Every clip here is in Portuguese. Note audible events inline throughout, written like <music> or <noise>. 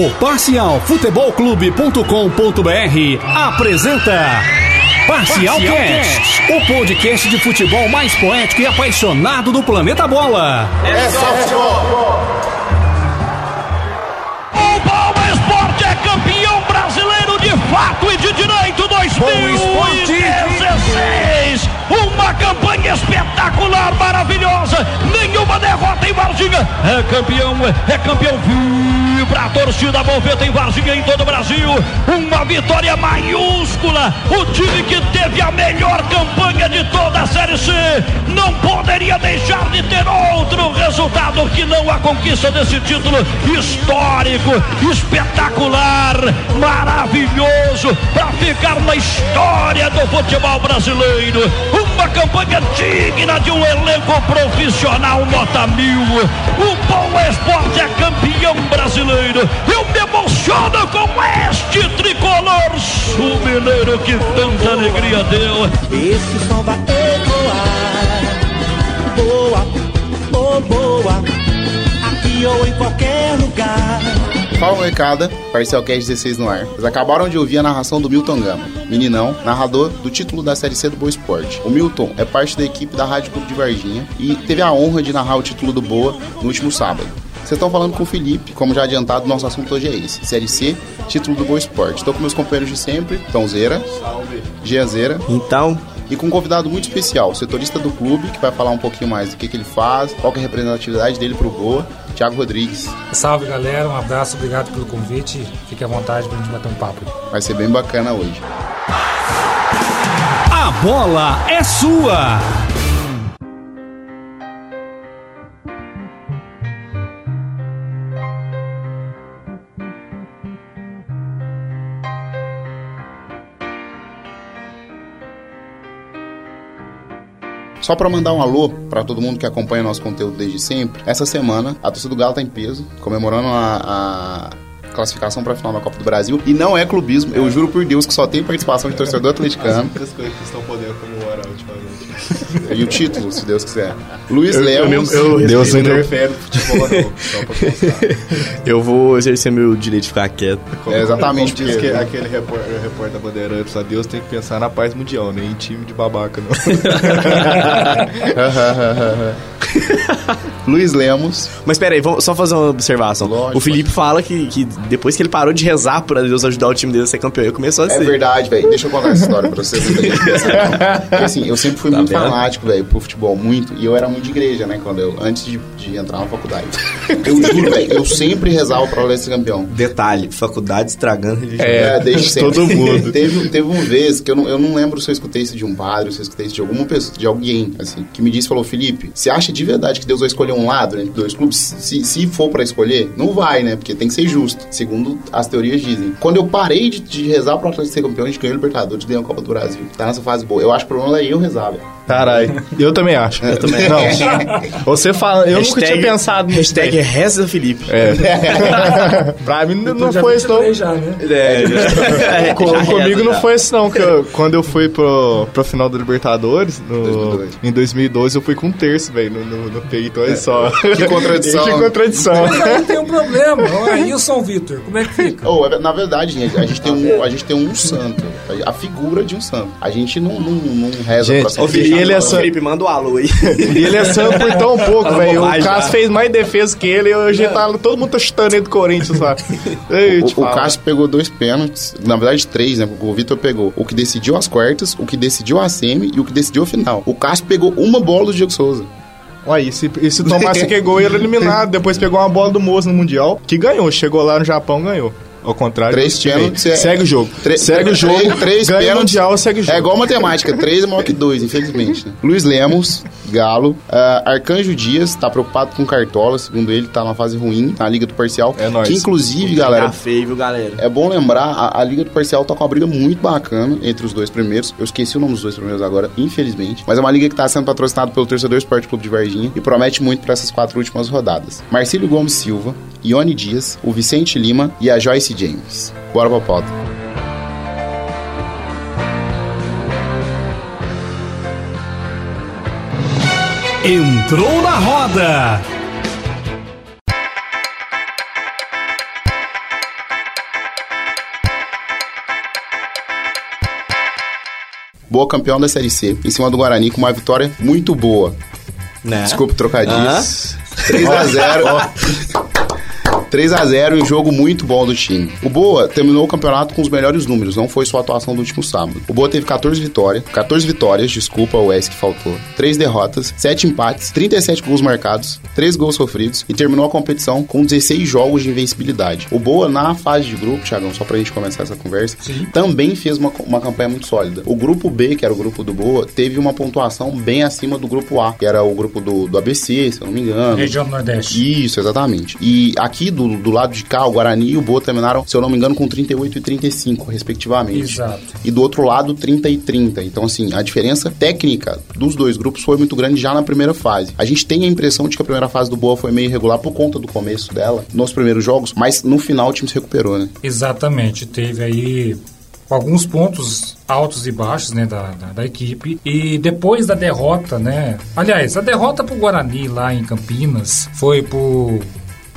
O Parcial Futebol Clube.com.br apresenta Parcial Cast, o podcast de futebol mais poético e apaixonado do planeta bola. É só futebol. O Bola Esporte é campeão brasileiro de fato e de direito 2016. Campanha espetacular, maravilhosa. Nenhuma derrota em Varginha. É campeão, é campeão vibra a torcida Moveta em Varginha em todo o Brasil. Uma vitória maiúscula. O time que teve a melhor campanha de toda a Série C não poderia deixar de ter outro resultado que não a conquista desse título histórico, espetacular, maravilhoso para ficar na história do futebol brasileiro. Uma campanha digna de um elenco profissional nota mil. O Bom Esporte é campeão brasileiro. Eu me emociono com este tricolor sul-mineiro que tanta alegria deu. Esse som vai ecoar. Boa, oh boa. Aqui ou em qualquer lugar. Fala molecada, Parcial Cast 16 no ar. Vocês acabaram de ouvir a narração do Milton Gama, meninão, narrador do título da Série C do Boa Esporte. O Milton é parte da equipe da Rádio Clube de Varginha e teve a honra de narrar o título do Boa no último sábado. Vocês estão falando com o Felipe, como já adiantado, nosso assunto hoje é esse. Série C, título do Boa Esporte. Estou com meus companheiros de sempre, Tãozeira, Giazeira Então, e com um convidado muito especial, o setorista do clube, que vai falar um pouquinho mais do que, que ele faz, qual que é a representatividade dele pro Boa, Thiago Rodrigues. Salve galera, um abraço, obrigado pelo convite. Fique à vontade pra gente bater um papo. Vai ser bem bacana hoje. A bola é sua! Só para mandar um alô para todo mundo que acompanha nosso conteúdo desde sempre. Essa semana a torcida do Galo tá em peso, comemorando a, a classificação para a final da Copa do Brasil. E não é clubismo, eu juro por Deus que só tem participação de torcedor atleticano. As coisas que estão podendo comemorar ultimamente. <laughs> E o título, se Deus quiser. Luiz Eu- eu Lemos. mesmo- eu- Deus não eu- interfere no futebol, não. Só pra eu vou exercer meu direito de ficar quieto. Como- É, exatamente, Como diz que aquele repórter, repórter da Bandeirantes, a Deus tem que pensar na paz mundial, nem em time de babaca, não. <laughs> <laughs> Luiz Lemos. Mas pera aí, vamos só fazer uma observação. Lógico, o Felipe fala que, que depois que ele parou de rezar pra Deus ajudar o time dele a ser campeão, ele começou a É ser. verdade, velho. Deixa eu contar essa história pra vocês. <laughs> Porque, assim, eu sempre fui Tá muito vendo? fanático, velho, pro futebol, muito. E eu era muito de igreja, né? Quando eu, antes de, de entrar na faculdade. <laughs> Eu juro, velho, eu sempre rezava pra Leste ser campeão. Detalhe, faculdade estragando religião. É, desde <laughs> sempre. todo mundo. teve, teve uma vez que eu não, eu não lembro se eu escutei isso de um padre, se eu escutei isso de alguma pessoa, de alguém, assim, que me disse, falou, Felipe, você acha de verdade que Deus vai escolher um lado entre dois clubes? Se, se for pra escolher, não vai, né? Porque tem que ser justo, segundo as teorias dizem. Quando eu parei de, de rezar pro Atlético ser campeão, a gente ganhou o Libertadores, ganhou a Copa do Brasil. Tá nessa fase boa. Eu acho que o problema é eu rezar, velho. Caralho, eu também acho. Eu também. Não, você fala, eu nunca tinha pensado nisso. Hashtag reza Felipe. É. <laughs> pra mim não, não foi isso, não. Já, né? É, Co- já <laughs> comigo reza, não já. foi isso não, que eu- quando eu fui pro, pro final da Libertadores, no- 2002. em 2012, eu fui com um terço, velho, no, no, no peito, olha só. Que contradição. que contradição. Mas aí tem um problema. Aí o São Vitor, como é que fica? Oh, é- na verdade, a gente tem um, a gente tem um santo, a figura de um santo. A gente não, não, não reza Gente, pra Felipe, ele é não. san- Felipe, manda o alô aí. E <laughs> ele é santo por tão pouco, velho. O Cássio já. fez mais defesa que ele e hoje tá, todo mundo tá chutando ele do Corinthians lá. <laughs> Ei, O, o. Cássio pegou dois pênaltis, na verdade três, né? Porque o Vitor pegou o que decidiu as quartas, o que decidiu a semi e o que decidiu a final. O Cássio pegou uma bola do Diego Souza. Olha, e se, e se tomasse <laughs> que gol, ele era eliminado. Depois pegou uma bola do Moço no Mundial, que ganhou. Chegou lá no Japão, ganhou. Ao contrário, Três aí. pênaltis. é- Segue o jogo. Tre- segue o jogo. Três, três ganha o pênaltis. Mundial, segue o jogo. É igual matemática, três é maior que dois, infelizmente. né? Luiz Lemos, Galo. ah, Arcanjo Dias tá preocupado com Cartola, segundo ele, tá numa fase ruim na Liga do Parcial. É nóis. Que inclusive, Tá galera, feio, viu, galera? É bom lembrar, a, a Liga do Parcial tá com uma briga muito bacana entre os dois primeiros. Eu esqueci o nome dos dois primeiros agora, infelizmente. Mas é uma liga que tá sendo patrocinada pelo Torcedor Esporte Clube de Varginha e promete muito para essas quatro últimas rodadas. Marcílio Gomes Silva, Ione Dias, o Vicente Lima e a Joyce Jesse James. Bora pra pauta. Entrou na roda! Boa campeão da Série C, em cima do Guarani, com uma vitória muito boa. Né? Desculpa trocadilhos. Uh -huh. 3x0. 3 a 0 em um jogo muito bom do time. O Boa terminou o campeonato com os melhores números, não foi só a atuação do último sábado. O Boa teve 14 vitórias, 14 vitórias, desculpa o S que faltou, 3 derrotas, 7 empates, 37 gols marcados, 3 gols sofridos e terminou a competição com 16 jogos de invencibilidade. O Boa na fase de grupo, Thiagão, só pra gente começar essa conversa, também fez uma, uma campanha muito sólida. O grupo B, que era o grupo do Boa, teve uma pontuação bem acima do grupo A, que era o grupo do, do ABC, se eu não me engano. Região Nordeste. Isso, exatamente. E aqui do, do lado de cá, o Guarani e o Boa terminaram, se eu não me engano, com 38 e 35, respectivamente. Exato. E do outro lado, 30 e 30. Então, assim, a diferença técnica dos dois grupos foi muito grande já na primeira fase. A gente tem a impressão de que a primeira fase do Boa foi meio irregular por conta do começo dela, nos primeiros jogos, mas no final o time se recuperou, né? Exatamente. Teve aí alguns pontos altos e baixos né, da, da, da equipe. E depois da derrota, né? Aliás, a derrota pro Guarani lá em Campinas foi por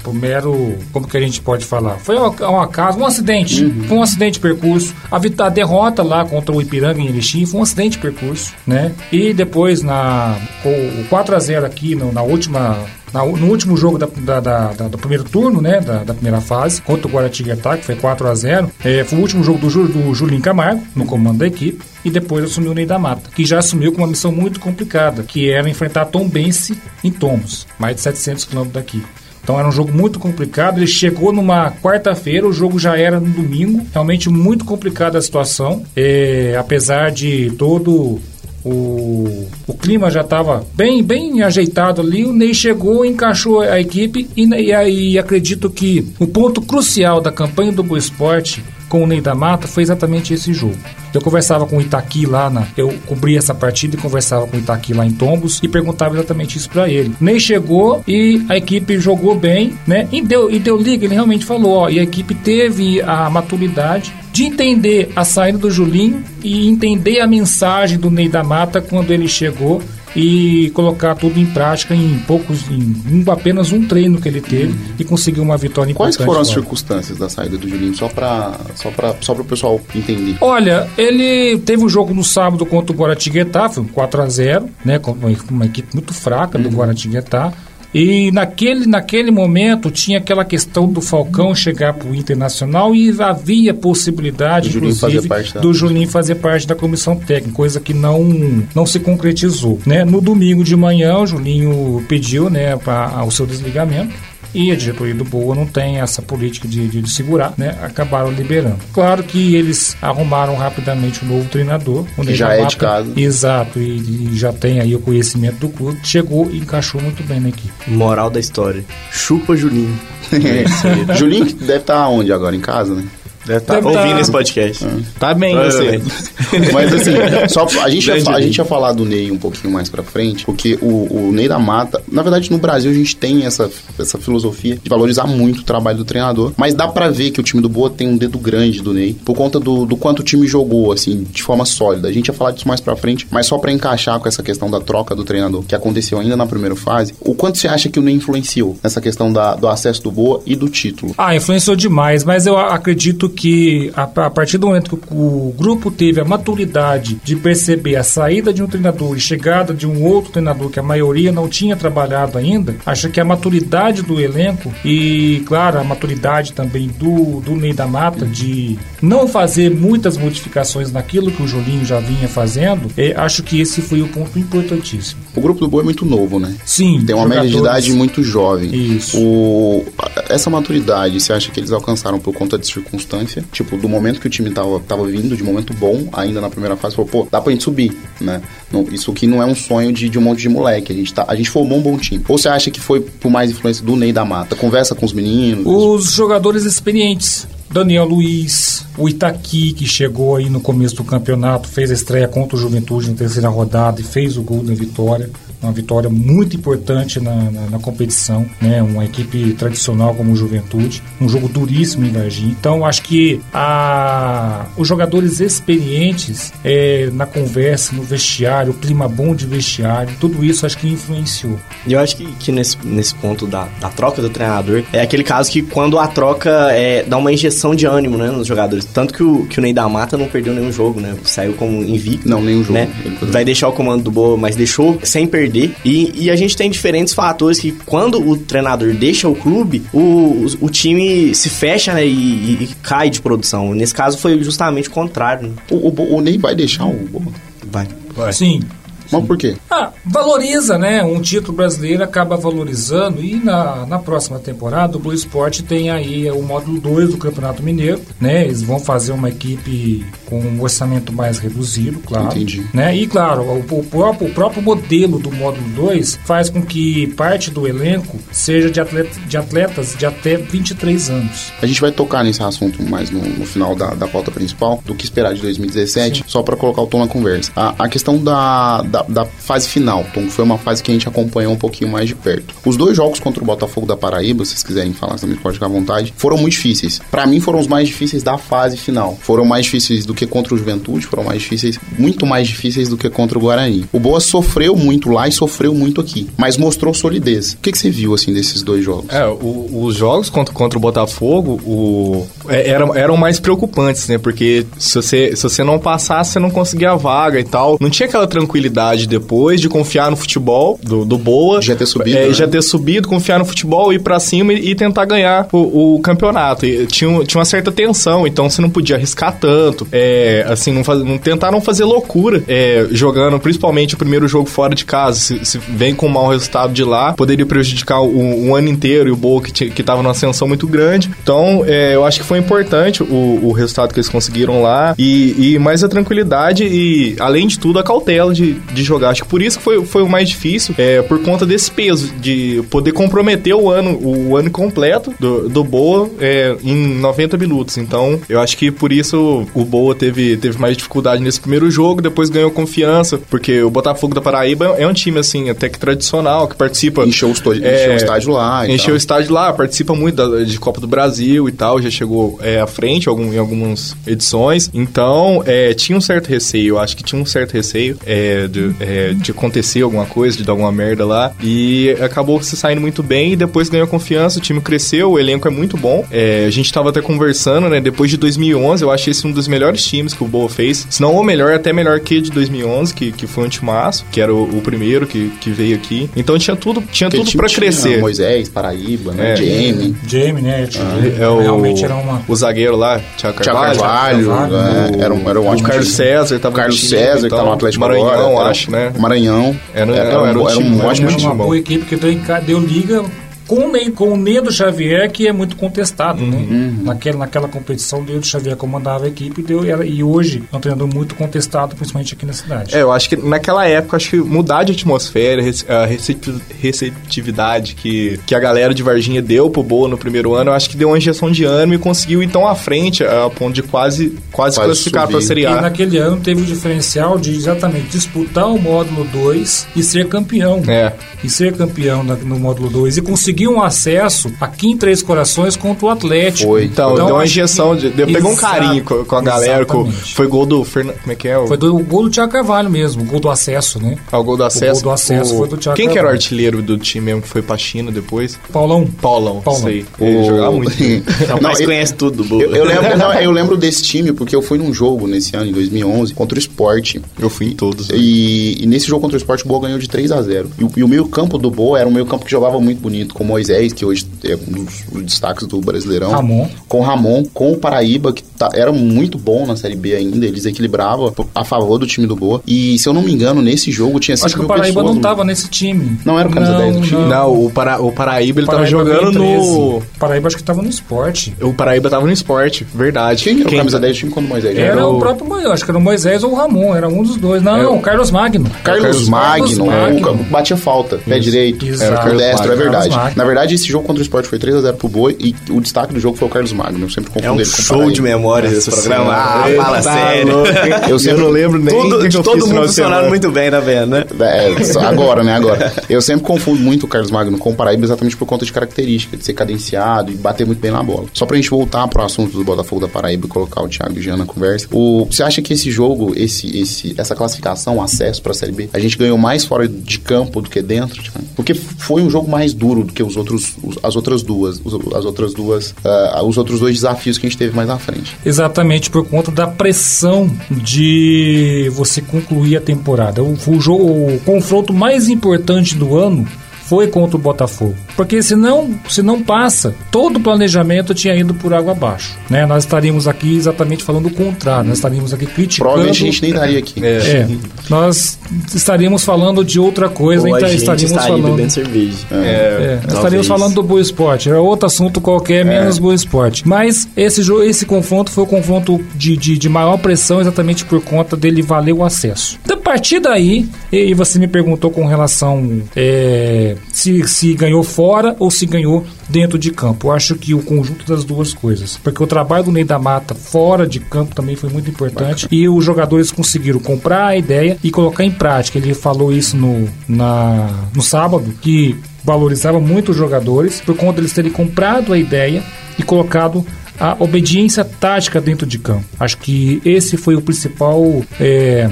por mero, como que a gente pode falar? Foi um, acaso, um acidente. Foi um acidente de percurso. A, a derrota lá contra o Ipiranga em Erechim foi um acidente de percurso, né? E depois na o 4 a 0 aqui no- na última na- no último jogo da, da- da- da- do primeiro turno, né, da, da primeira fase, contra o Guaratinguetá, que foi 4 a 0 é, foi o último jogo do, do Julinho Camargo, no comando da equipe, e depois assumiu o Ney da Mata, que já assumiu com uma missão muito complicada, que era enfrentar Tom Bense em Tomos, mais de 700 quilômetros daqui. Então era um jogo muito complicado. Ele chegou numa quarta-feira, o jogo já era no domingo. Realmente muito complicada a situação. É, apesar de todo o, o clima já estava bem, bem ajeitado ali. O Ney chegou, encaixou a equipe e, e aí acredito que o ponto crucial da campanha do Boa Esporte com o Ney da Mata foi exatamente esse jogo. Eu conversava com o Itaqui lá, na, eu cobri essa partida e conversava com o Itaqui lá em Tombos e perguntava exatamente isso para ele. Ney chegou e a equipe jogou bem, né? E deu, e deu liga, ele realmente falou, ó, e a equipe teve a maturidade de entender a saída do Julinho e entender a mensagem do Ney da Mata quando ele chegou e colocar tudo em prática em poucos, em apenas um treino que ele teve e conseguiu uma vitória Quais foram as fora. circunstâncias da saída do Julinho? Só pra, só pra, só pro pessoal entender. Olha, ele teve um jogo no sábado contra o Guaratinguetá, foi um 4x0, né? Com uma, uma equipe muito fraca do Guaratinguetá. E naquele, naquele momento tinha aquela questão do Falcão chegar para o Internacional e havia possibilidade, Do Julinho inclusive, da- do Julinho fazer parte da comissão técnica, coisa que não, não se concretizou. Né? No domingo de manhã, o Julinho pediu né, pra, o seu desligamento. E a diretoria do Boa não tem essa política de, de, de segurar, né? Acabaram liberando. Claro que eles arrumaram rapidamente um novo treinador. o Ney já é de casa. Exato, e, e já tem aí o conhecimento do clube. Chegou e encaixou muito bem na equipe. Moral da história. Chupa Julinho. <laughs> <laughs> Julinho que deve estar onde agora? Em casa, né? Deve estar Deve ouvindo tá- esse podcast. Tá bem, você. <laughs> Mas assim, só, a, gente ia, a gente ia falar do Ney um pouquinho mais pra frente, porque o, o Ney da Mata, na verdade no Brasil a gente tem essa, essa filosofia de valorizar muito o trabalho do treinador, mas dá pra ver que o time do Boa tem um dedo grande do Ney, por conta do, do quanto o time jogou, assim, de forma sólida. A gente ia falar disso mais pra frente, mas só pra encaixar com essa questão da troca do treinador, que aconteceu ainda na primeira fase, o quanto você acha que o Ney influenciou nessa questão da, do acesso do Boa e do título? Ah, influenciou demais, mas eu acredito que a, a partir do momento que o, o grupo teve a maturidade de perceber a saída de um treinador e chegada de um outro treinador que a maioria não tinha trabalhado ainda, acho que a maturidade do elenco e, claro, a maturidade também do, do Ney da Mata de não fazer muitas modificações naquilo que o Julinho já vinha fazendo, é, acho que esse foi o ponto importantíssimo. O grupo do Boa é muito novo, né? Sim, Tem uma média de idade muito jovem. Isso. O, essa maturidade, você acha que eles alcançaram por conta de Tipo, do momento que o time tava, tava vindo, de momento bom, ainda na primeira fase, falou, pô, dá pra gente subir, né? Não, isso aqui não é um sonho de, de um monte de moleque. A gente, tá, a gente formou um bom time. Ou você acha que foi por mais influência do Ney da Mata? Conversa com os meninos. Os jogadores experientes. Daniel Luiz, o Itaqui, que chegou aí no começo do campeonato, fez a estreia contra o Juventude na terceira rodada e fez o gol da vitória. Uma vitória muito importante na, na, na competição, né? Uma equipe tradicional como o Juventude, um jogo duríssimo em Varginha. Então, acho que a, os jogadores experientes é, na conversa, no vestiário, o clima bom de vestiário, tudo isso acho que influenciou. E eu acho que, que nesse, nesse ponto da, da troca do treinador, é aquele caso que quando a troca é, dá uma injeção de ânimo né, nos jogadores. Tanto que o, que o Ney da Mata não perdeu nenhum jogo, né? Saiu como invicto. Não, nenhum jogo. Né? Ele foi- Vai deixar o comando do Boa, mas deixou sem perder. E, e a gente tem diferentes fatores que quando o treinador deixa o clube, o, o, o time se fecha né, e, e- e cai de produção. Nesse caso foi justamente o contrário. Né? O, o, o Ney vai deixar o Boa. Vai. Sim. Mas por quê? Ah, valoriza, né? Um título brasileiro acaba valorizando e na, na próxima temporada o Blue Sport tem aí o módulo 2 do Campeonato Mineiro, né? Eles vão fazer uma equipe com um orçamento mais reduzido, claro. Entendi. Né? E claro, o, o próprio, o próprio modelo do módulo 2 faz com que parte do elenco seja de, atleta, de atletas de até 23 anos. A gente vai tocar nesse assunto mais no, no final da, da pauta principal, do que esperar de 2017, só pra colocar o tom na conversa. A, a questão da, da, da fase final, que foi uma fase que a gente acompanhou um pouquinho mais de perto. Os dois jogos contra o Botafogo da Paraíba, se vocês quiserem falar, também pode ficar à vontade, foram muito difíceis. Pra mim, foram os mais difíceis da fase final. Foram mais difíceis do que contra o Juventude, foram mais difíceis, muito mais difíceis do que contra o Guarani. O Boa sofreu muito lá e sofreu muito aqui, mas mostrou solidez. O que, que você viu, assim, desses dois jogos? É, o- os jogos contra, contra o Botafogo o, é, eram, eram mais preocupantes, né? Porque se você, se você não passasse, você não conseguia a vaga e tal. Não tinha aquela tranquilidade depois de confiar no futebol do, do Boa. Já ter subido, É, né? Já ter subido, confiar no futebol, ir pra cima e, e tentar ganhar o, o campeonato. E tinha, tinha uma certa tensão, então você não podia arriscar tanto. É, assim, não, faz, não tentar não fazer loucura é, jogando, principalmente o primeiro jogo fora de casa. Se, se vem com um mau resultado de lá, poderia prejudicar o, o ano inteiro e o Boa que, ti- que tava numa ascensão muito grande. Então, é, eu acho que foi importante o, o resultado que eles conseguiram lá e, e mais a tranquilidade e, além de tudo, a cautela de, de jogar. Acho que por isso que foi, foi o mais difícil, é, por conta desse peso, de poder comprometer o ano, o ano completo do, do Boa é, em 90 minutos. Então, eu acho que por isso o Boa teve, teve mais dificuldade nesse primeiro jogo, depois ganhou confiança, porque o Botafogo da Paraíba é um time, assim, até que tradicional, que participa... Encheu o, esto- encheu É, o estádio lá. Encheu tal. o estádio lá, participa muito da- de Copa do Brasil e tal, já chegou é, à frente algum- em algumas edições. Então, é, tinha um certo receio, eu acho que tinha um certo receio é, de, é, de acontecer alguma coisa, de dar alguma merda lá. E acabou se saindo muito bem e depois ganhou confiança, o time cresceu, o elenco é muito bom. É, a gente tava até conversando, né? Depois de 2011, eu acho esse um dos melhores times que o Boa fez. Se não o melhor, até melhor que de 2011, que, que foi um timaço, que era o, o primeiro que, que veio aqui. Então tinha tudo, tinha tudo time pra tinha crescer. Moisés, Paraíba, né? É. Jamie. Jamie, né? É o, Realmente era uma. o zagueiro lá, Thiago Thiago Carvalho. Carvalho, Carvalho, é, era, um, era um O Carlos time. César tava O Carlos César, que então, tá no Atlético Maranhão, agora. Era- acho, né? Maranhão. Era- Era, não, era um era time- um era ótimo Era uma time. boa equipe que deu, deu liga com o, Ney, com o Nedo Xavier, que é muito contestado, né? Uhum. Naquela, naquela competição, o Nedo Xavier comandava a equipe e, deu, era- e hoje é um treinador muito contestado, principalmente aqui na cidade. É, eu acho que naquela época, acho que mudar de atmosfera, a recep- receptividade que, que a galera de Varginha deu pro Boa no primeiro ano, eu acho que deu uma injeção de ânimo e conseguiu ir tão à frente, a ponto de quase, quase, Quase classificar pra subir. Série E A. naquele ano teve o diferencial de exatamente disputar o módulo 2 e ser campeão. É. E ser campeão na- no módulo 2 e conseguir um acesso aqui em Três Corações contra o Atlético. Foi. Então, deu uma injeção, que- de, deu, pegou um carinho com, com a galera, com, foi gol do Fernando, como é que é? O, Foi do o gol do Thiago Carvalho mesmo, o gol do acesso, né? ah, o gol do acesso. gol do acesso O- foi do Thiago Quem que era o Carvalho. artilheiro do time mesmo que foi pra China depois? Paulão. Paulão, Paulão. sei. Ele O- jogava muito. <laughs> Não, mas eu- conhece tudo do Boa. Eu, eu lembro, não, eu lembro desse time porque eu fui num jogo nesse ano, em 2011, contra o Sport. Eu fui em todos. né? E, e nesse jogo contra o Sport, o Boa ganhou de 3 a 0 E, o- e o meio campo do Boa era um meio campo que jogava muito bonito, com Moisés, que hoje é um dos, dos destaques do Brasileirão. Ramon. Com o Ramon, com o Paraíba, que tá- era muito bom na Série B ainda, eles equilibravam a favor do time do Boa. E se eu não me engano, nesse jogo tinha 5 Acho que o Paraíba pessoas não tava nesse time. Não era o camisa 10 do time? Não, o, Para, o Paraíba ele Paraíba tava jogando no. 13. Paraíba acho que tava no esporte. O Paraíba tava no esporte, verdade. Quem que era o camisa tá- 10 do time quando o Moisés Era, jogava? o próprio Moisés, acho que era o Moisés ou o Ramon, era um dos dois. Não, É, não, o- o Carlos Magno. Carlos, Carlos Magno, Magno. o- batia falta, pé direito, Exato. era o destro, é Carlos verdade. <laughs> Na verdade, esse jogo contra o Sport foi 3x0 pro Boi e o destaque do jogo foi o Carlos Magno. Eu sempre confundo É um ele com o show de memórias esse programa. Ah, fala tá sério. louco? Eu sempre não lembro nem Todo, que eu todo mundo funcionando muito bem, tá vendo, né? É, <laughs> só agora, né? Agora. Eu sempre confundo muito o Carlos Magno com o Paraíba exatamente por conta de característica, de ser cadenciado e bater muito bem na bola. Só pra gente voltar pro assunto do Botafogo da Paraíba e colocar o Thiago e o Jean na conversa. O, você acha que esse jogo, esse, esse, essa classificação, acesso pra Série B, a gente ganhou mais fora de campo do que dentro? Thiago? Porque foi um jogo mais duro do que os outros, os- as outras duas, as outras duas, ah, os outros dois desafios que a gente teve mais à frente. Exatamente por conta da pressão de você concluir a temporada. O, o jogo, o confronto mais importante do ano foi contra o Botafogo. Porque se não, se não passa, todo o planejamento tinha ido por água abaixo. Né? Nós estaríamos aqui exatamente falando o contrário. Nós estaríamos aqui criticando. Provavelmente a gente nem estaria aqui. É, nós estaríamos falando de outra coisa, Ou a então gente estaríamos estaria falando. bebendo cerveja. É, nós Talvez. estaríamos falando do Boa Esporte. Era outro assunto qualquer, menos Boa Esporte. Mas esse, jogo, esse confronto foi o confronto de, de, de maior pressão exatamente por conta dele valer o acesso. A partir daí, e você me perguntou com relação é, se, se ganhou fora ou se ganhou dentro de campo. Eu acho que o conjunto das duas coisas. Porque o trabalho do Ney da Mata fora de campo também foi muito importante. E os jogadores conseguiram comprar a ideia e colocar em prática. Ele falou isso no, na, no sábado, que valorizava muito os jogadores por conta deles terem comprado a ideia e colocado a obediência tática dentro de campo. Acho que esse foi o principal, é,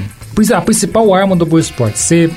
a principal arma do Boa Esporte. Ser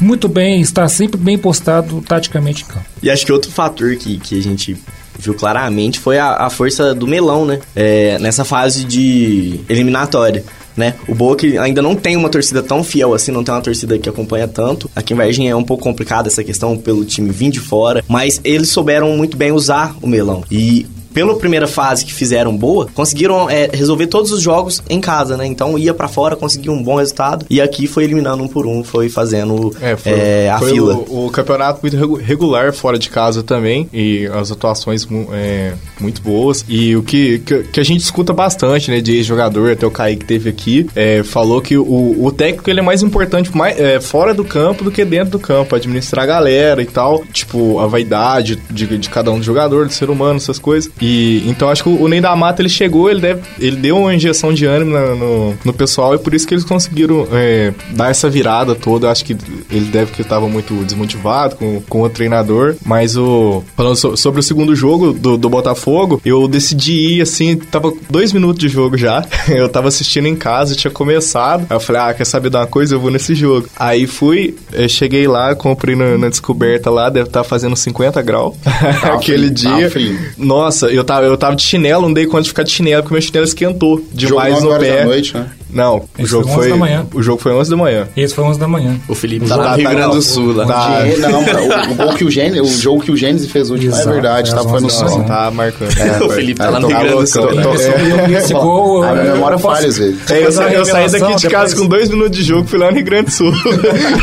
muito bem, estar sempre bem postado taticamente em campo. E acho que outro fator que, que a gente viu claramente foi a, a força do melão, né? É, nessa fase de eliminatória. Né? O Boa que ainda não tem uma torcida tão fiel assim, não tem uma torcida que acompanha tanto. Aqui em Varginha é um pouco complicado essa questão pelo time vir de fora, mas eles souberam muito bem usar o melão. E pela primeira fase que fizeram boa, conseguiram é, resolver todos os jogos em casa, né? Então ia pra fora, conseguiu um bom resultado e aqui foi eliminando um por um, foi fazendo É, foi, é, a foi fila. O, o campeonato muito regu- regular fora de casa também e as atuações é, muito boas. E o que, que, que a gente escuta bastante, né, de ex-jogador, até o Kaique teve aqui, é, falou que o, o técnico ele é mais importante mais, é, fora do campo do que dentro do campo, administrar a galera e tal, tipo, a vaidade de, de cada um do jogador, do ser humano, essas coisas. E então acho que o, Ney da Mata ele chegou, ele, deve, ele deu uma injeção de ânimo na- no, no pessoal e por isso que eles conseguiram é, dar essa virada toda. Acho que ele deve que estava muito desmotivado com, com o treinador. Mas o. Falando so- sobre o segundo jogo do, do Botafogo, eu decidi ir assim, tava dois minutos de jogo já. <laughs> Eu tava assistindo em casa, tinha começado. Aí eu falei, ah, quer saber de uma coisa? Eu vou nesse jogo. Aí fui, cheguei lá, comprei na, na descoberta lá, deve estar fazendo 50 graus <laughs> aquele frio, tava dia. Nossa, eu tava, eu tava de chinelo, não dei conta de ficar de chinelo, porque meu chinelo esquentou demais Jogo no 9 horas pé. da noite, né? Não, o Esse jogo foi 11 foi. da manhã. O jogo foi 11 da manhã. Esse foi 11 da manhã. O Felipe Tá- tá lá no tá- Rio Grande do Sul, lá. tá- Gê- <laughs> não, o, o gol que o Gênesis, o jogo que o Gênesis fez hoje, é verdade, é tá, foi no 11 da sol. manhã. Tá marcando. O Felipe tá é, lá no tô- Rio Grande do Sul. tô- tô- Esse, é. esse gol. A memória falha às vezes. É, eu, saí daqui de casa com dois minutos de jogo, fui lá no Rio Grande do Sul. <laughs>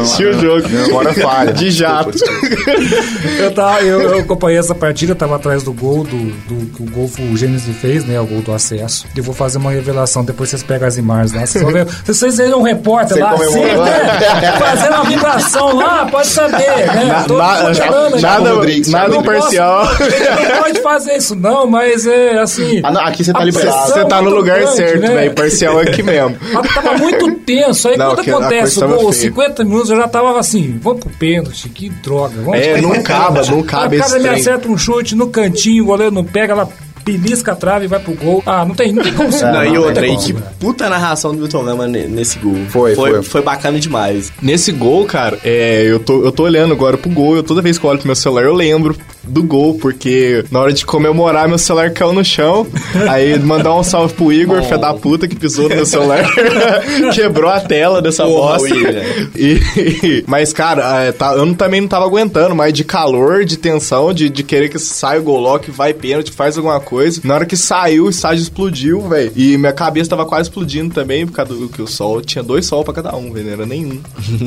Assisti o jogo. Minha memória falha. De jato. Eu, tava, eu, eu acompanhei essa partida, tava atrás do gol do, do que o gol o Gênesis fez, né? O gol do acesso. Eu vou fazer uma revelação, depois vocês pegam as imagens lá. Vocês. Se vocês verem um repórter Você lá assim, né? Fazendo uma vibração lá, pode saber, né? Tô Na- mostrando aqui. nada Rodrigues, nada imparcial. Ele <laughs> não pode fazer isso, não, mas é assim. Ah, não, aqui você tá liberado. Você tá no muito lugar grande, certo, né? velho. Parcial é aqui <laughs> mesmo. Mas tava muito tenso. Aí Não, quando acontece o gol, tava feia. 50 minutos, eu já tava assim, vamos pro pênalti, que droga. Vamos É, não acaba, não cabe O cara me acerta um chute no cantinho, o goleiro não pega, ela belisca a trave e vai pro gol. Ah, não tem, não tem como <laughs> segurar. Não, e outra, e que puta narração do Milton Gama ne- nesse gol. Foi, foi. foi. bacana demais. Nesse gol, cara, é, eu, tô, eu tô olhando agora pro gol. Eu, toda vez que eu olho pro meu celular, eu lembro do gol, porque na hora de comemorar, meu celular caiu no chão. Aí mandar um salve pro Igor, fé da puta, que pisou no meu celular. <laughs> Quebrou a tela dessa Porra, bosta. William. E- <laughs> mas, cara, é, tá- eu também não tava aguentando, mas de calor, de tensão, de, de querer que saia o gol logo, que vai pênalti, faz alguma coisa. Na hora que saiu, o estádio explodiu, velho. E minha cabeça tava quase explodindo também, por causa do que o sol tinha dois sol pra cada um, velho. Não era nenhum.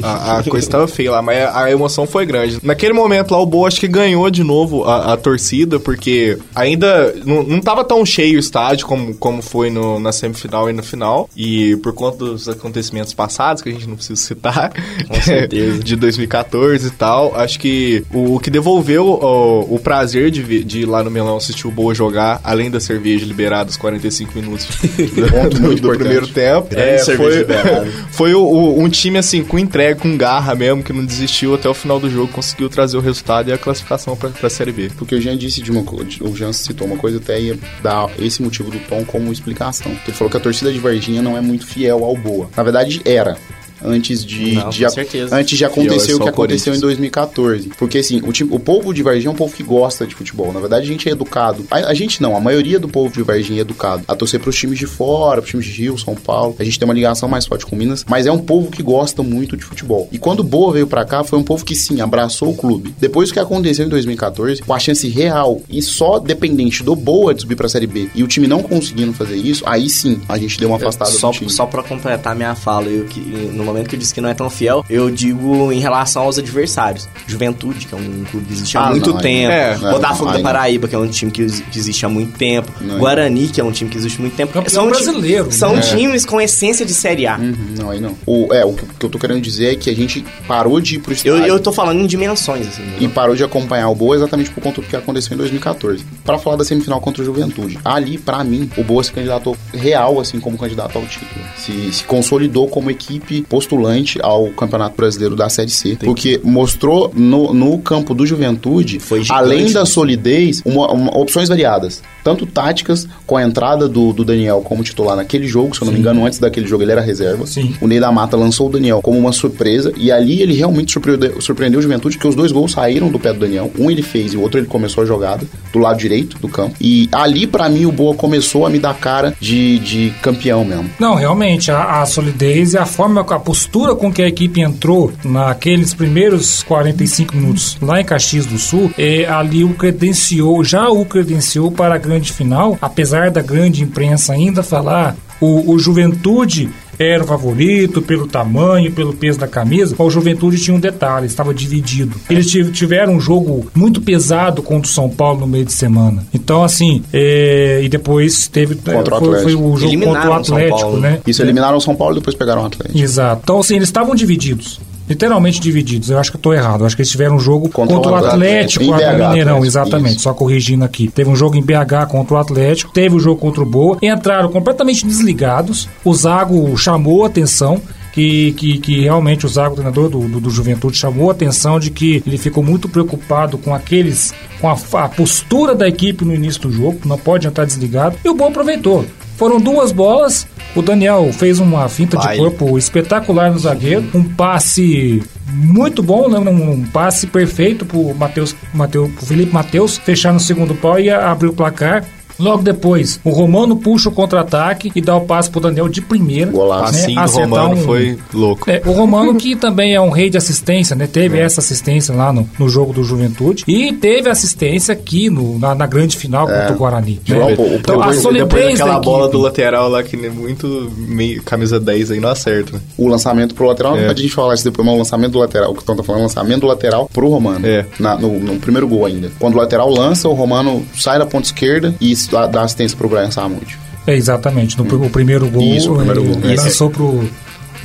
A, a coisa tava feia lá, mas a, a emoção foi grande. Naquele momento lá, o Boa acho que ganhou de novo novo a, a torcida, porque ainda não, não tava tão cheio o estádio como, como foi no, na semifinal e no final. E por conta dos acontecimentos passados, que a gente não precisa citar, Com certeza. <laughs> de 2014 e tal, acho que o, o que devolveu o, o prazer de, de ir lá no Melão assistir o Boa jogar, além da cerveja liberada os 45 minutos <laughs> do, do importante. primeiro tempo, é, foi, <laughs> foi o- o- um time assim com entrega, com garra mesmo, que não desistiu até o final do jogo, conseguiu trazer o resultado e a classificação pra Série B. Porque o Jean disse de uma coisa, o Jean citou uma coisa, até ia dar esse motivo do tom como explicação. Ele falou que a torcida de Varginha não é muito fiel ao Boa. Na verdade, era. Antes de, Não, de a- antes de acontecer só o que aconteceu em Corinthians. 2014. Porque assim, o, time- o povo de Varginha é um povo que gosta de futebol. Na verdade, a gente é educado. A, a gente não, a maioria do povo de Varginha é educado. A torcer pros times de fora, pros times de Rio, São Paulo. A gente tem uma ligação mais forte com Minas, mas é um povo que gosta muito de futebol. E quando o Boa veio pra cá, foi um povo que sim, abraçou o clube. Depois do que aconteceu em 2014, com a chance real e só dependente do Boa de subir pra Série B e o time não conseguindo fazer isso, aí sim a gente deu uma afastada Só, do time. só pra completar minha fala, eu que, no momento que eu disse que não é tão fiel, eu digo em relação aos adversários. Juventude, que é um clube que existe há Ah, muito não, tempo. não. É, Botafogo não, da aí não. Paraíba, que é um time que, exi- que existe há muito tempo. Não, Guarani, que é um time que existe há muito tempo. Campeão são brasileiro, São né? times com essência de Série A. Uhum, não, aí não. O, é, o que, o que eu tô querendo dizer é que a gente parou de ir pro Eu, estádio. eu tô falando em dimensões, assim. e parou de acompanhar o Boa exatamente por conta do que aconteceu em 2014. Pra falar da semifinal contra o Juventude, ali, pra mim, o Boa se candidatou real, assim, como candidato ao título. Se, se consolidou como equipe postulante ao Campeonato Brasileiro da Série C. Porque mostrou no, no campo do Juventude, Foi gigante, além da né? solidez, uma- uma- opções variadas. Tanto táticas, com a entrada do, do Daniel como titular naquele jogo, se eu não me engano, antes daquele jogo ele era reserva. Sim. O Ney da Mata lançou o Daniel como uma surpresa e ali ele realmente surpreendeu, surpreendeu o Juventude, que os dois gols saíram do pé do Daniel. Um ele fez e o outro ele começou a jogada do lado direito do campo. E ali, pra mim, o Boa começou a me dar cara de, de campeão mesmo. Não, realmente, a, a solidez e a forma, a postura com que a equipe entrou naqueles primeiros 45 minutos lá em Caxias do Sul, é, ali o credenciou, já o credenciou para a grande final, apesar da grande imprensa ainda falar o, o Juventude era o favorito pelo tamanho, pelo peso da camisa. O Juventude tinha um detalhe, estava dividido. Eles tiv- tiveram um jogo muito pesado contra o São Paulo no meio de semana. Então, assim, é, e depois teve Contra o foi, foi o jogo Eliminaram contra o Atlético, Paulo. né? Isso, eliminaram o São Paulo e depois pegaram o Atlético. Exato. Então, assim, eles estavam divididos. Literalmente divididos. Eu acho que eu tô errado. Eu acho que eles tiveram um jogo contra, Contra o Atlético, Atlético. BH, Mineirão, Atlético, exatamente. isso. Só corrigindo aqui. Teve um jogo em BH contra o Atlético, teve o jogo contra o Boa, entraram completamente desligados. O Zago chamou a atenção. Que, que, que realmente o Zago, o treinador do, do, do Juventude, chamou a atenção de que ele ficou muito preocupado com aqueles, com a, a postura da equipe no início do jogo, não pode entrar desligado, e o Boa aproveitou. Foram duas bolas, o Daniel fez uma finta de Baile. corpo espetacular no zagueiro, um passe muito bom, né? um, passe perfeito pro Matheus, Mateus, pro Felipe Matheus fechar no segundo pau e abrir o placar. Logo depois, o Romano puxa o contra-ataque e dá o passe pro Daniel de primeira. Golaço. né? Assim, o Acertar Romano um- foi louco. é, o Romano <laughs> que também é um rei de assistência, né? Teve essa assistência lá no, no jogo do Juventude e teve assistência aqui no, na, na grande final contra o Guarani. né? João, o- Então a depois, daquela bola do lateral lá que é muito meio, camisa 10 aí não acerta. né? O lançamento pro lateral, É. a gente falar isso depois, mas o lançamento do lateral, o que estão falando, lançamento do lateral pro Romano. É. Na- no, no primeiro gol ainda. Quando o lateral lança, o Romano sai da ponta esquerda e dá dá assistência pro Brian Samudio. É, exatamente. No o primeiro gol, Isso, o primeiro ele gol. Lançou pro.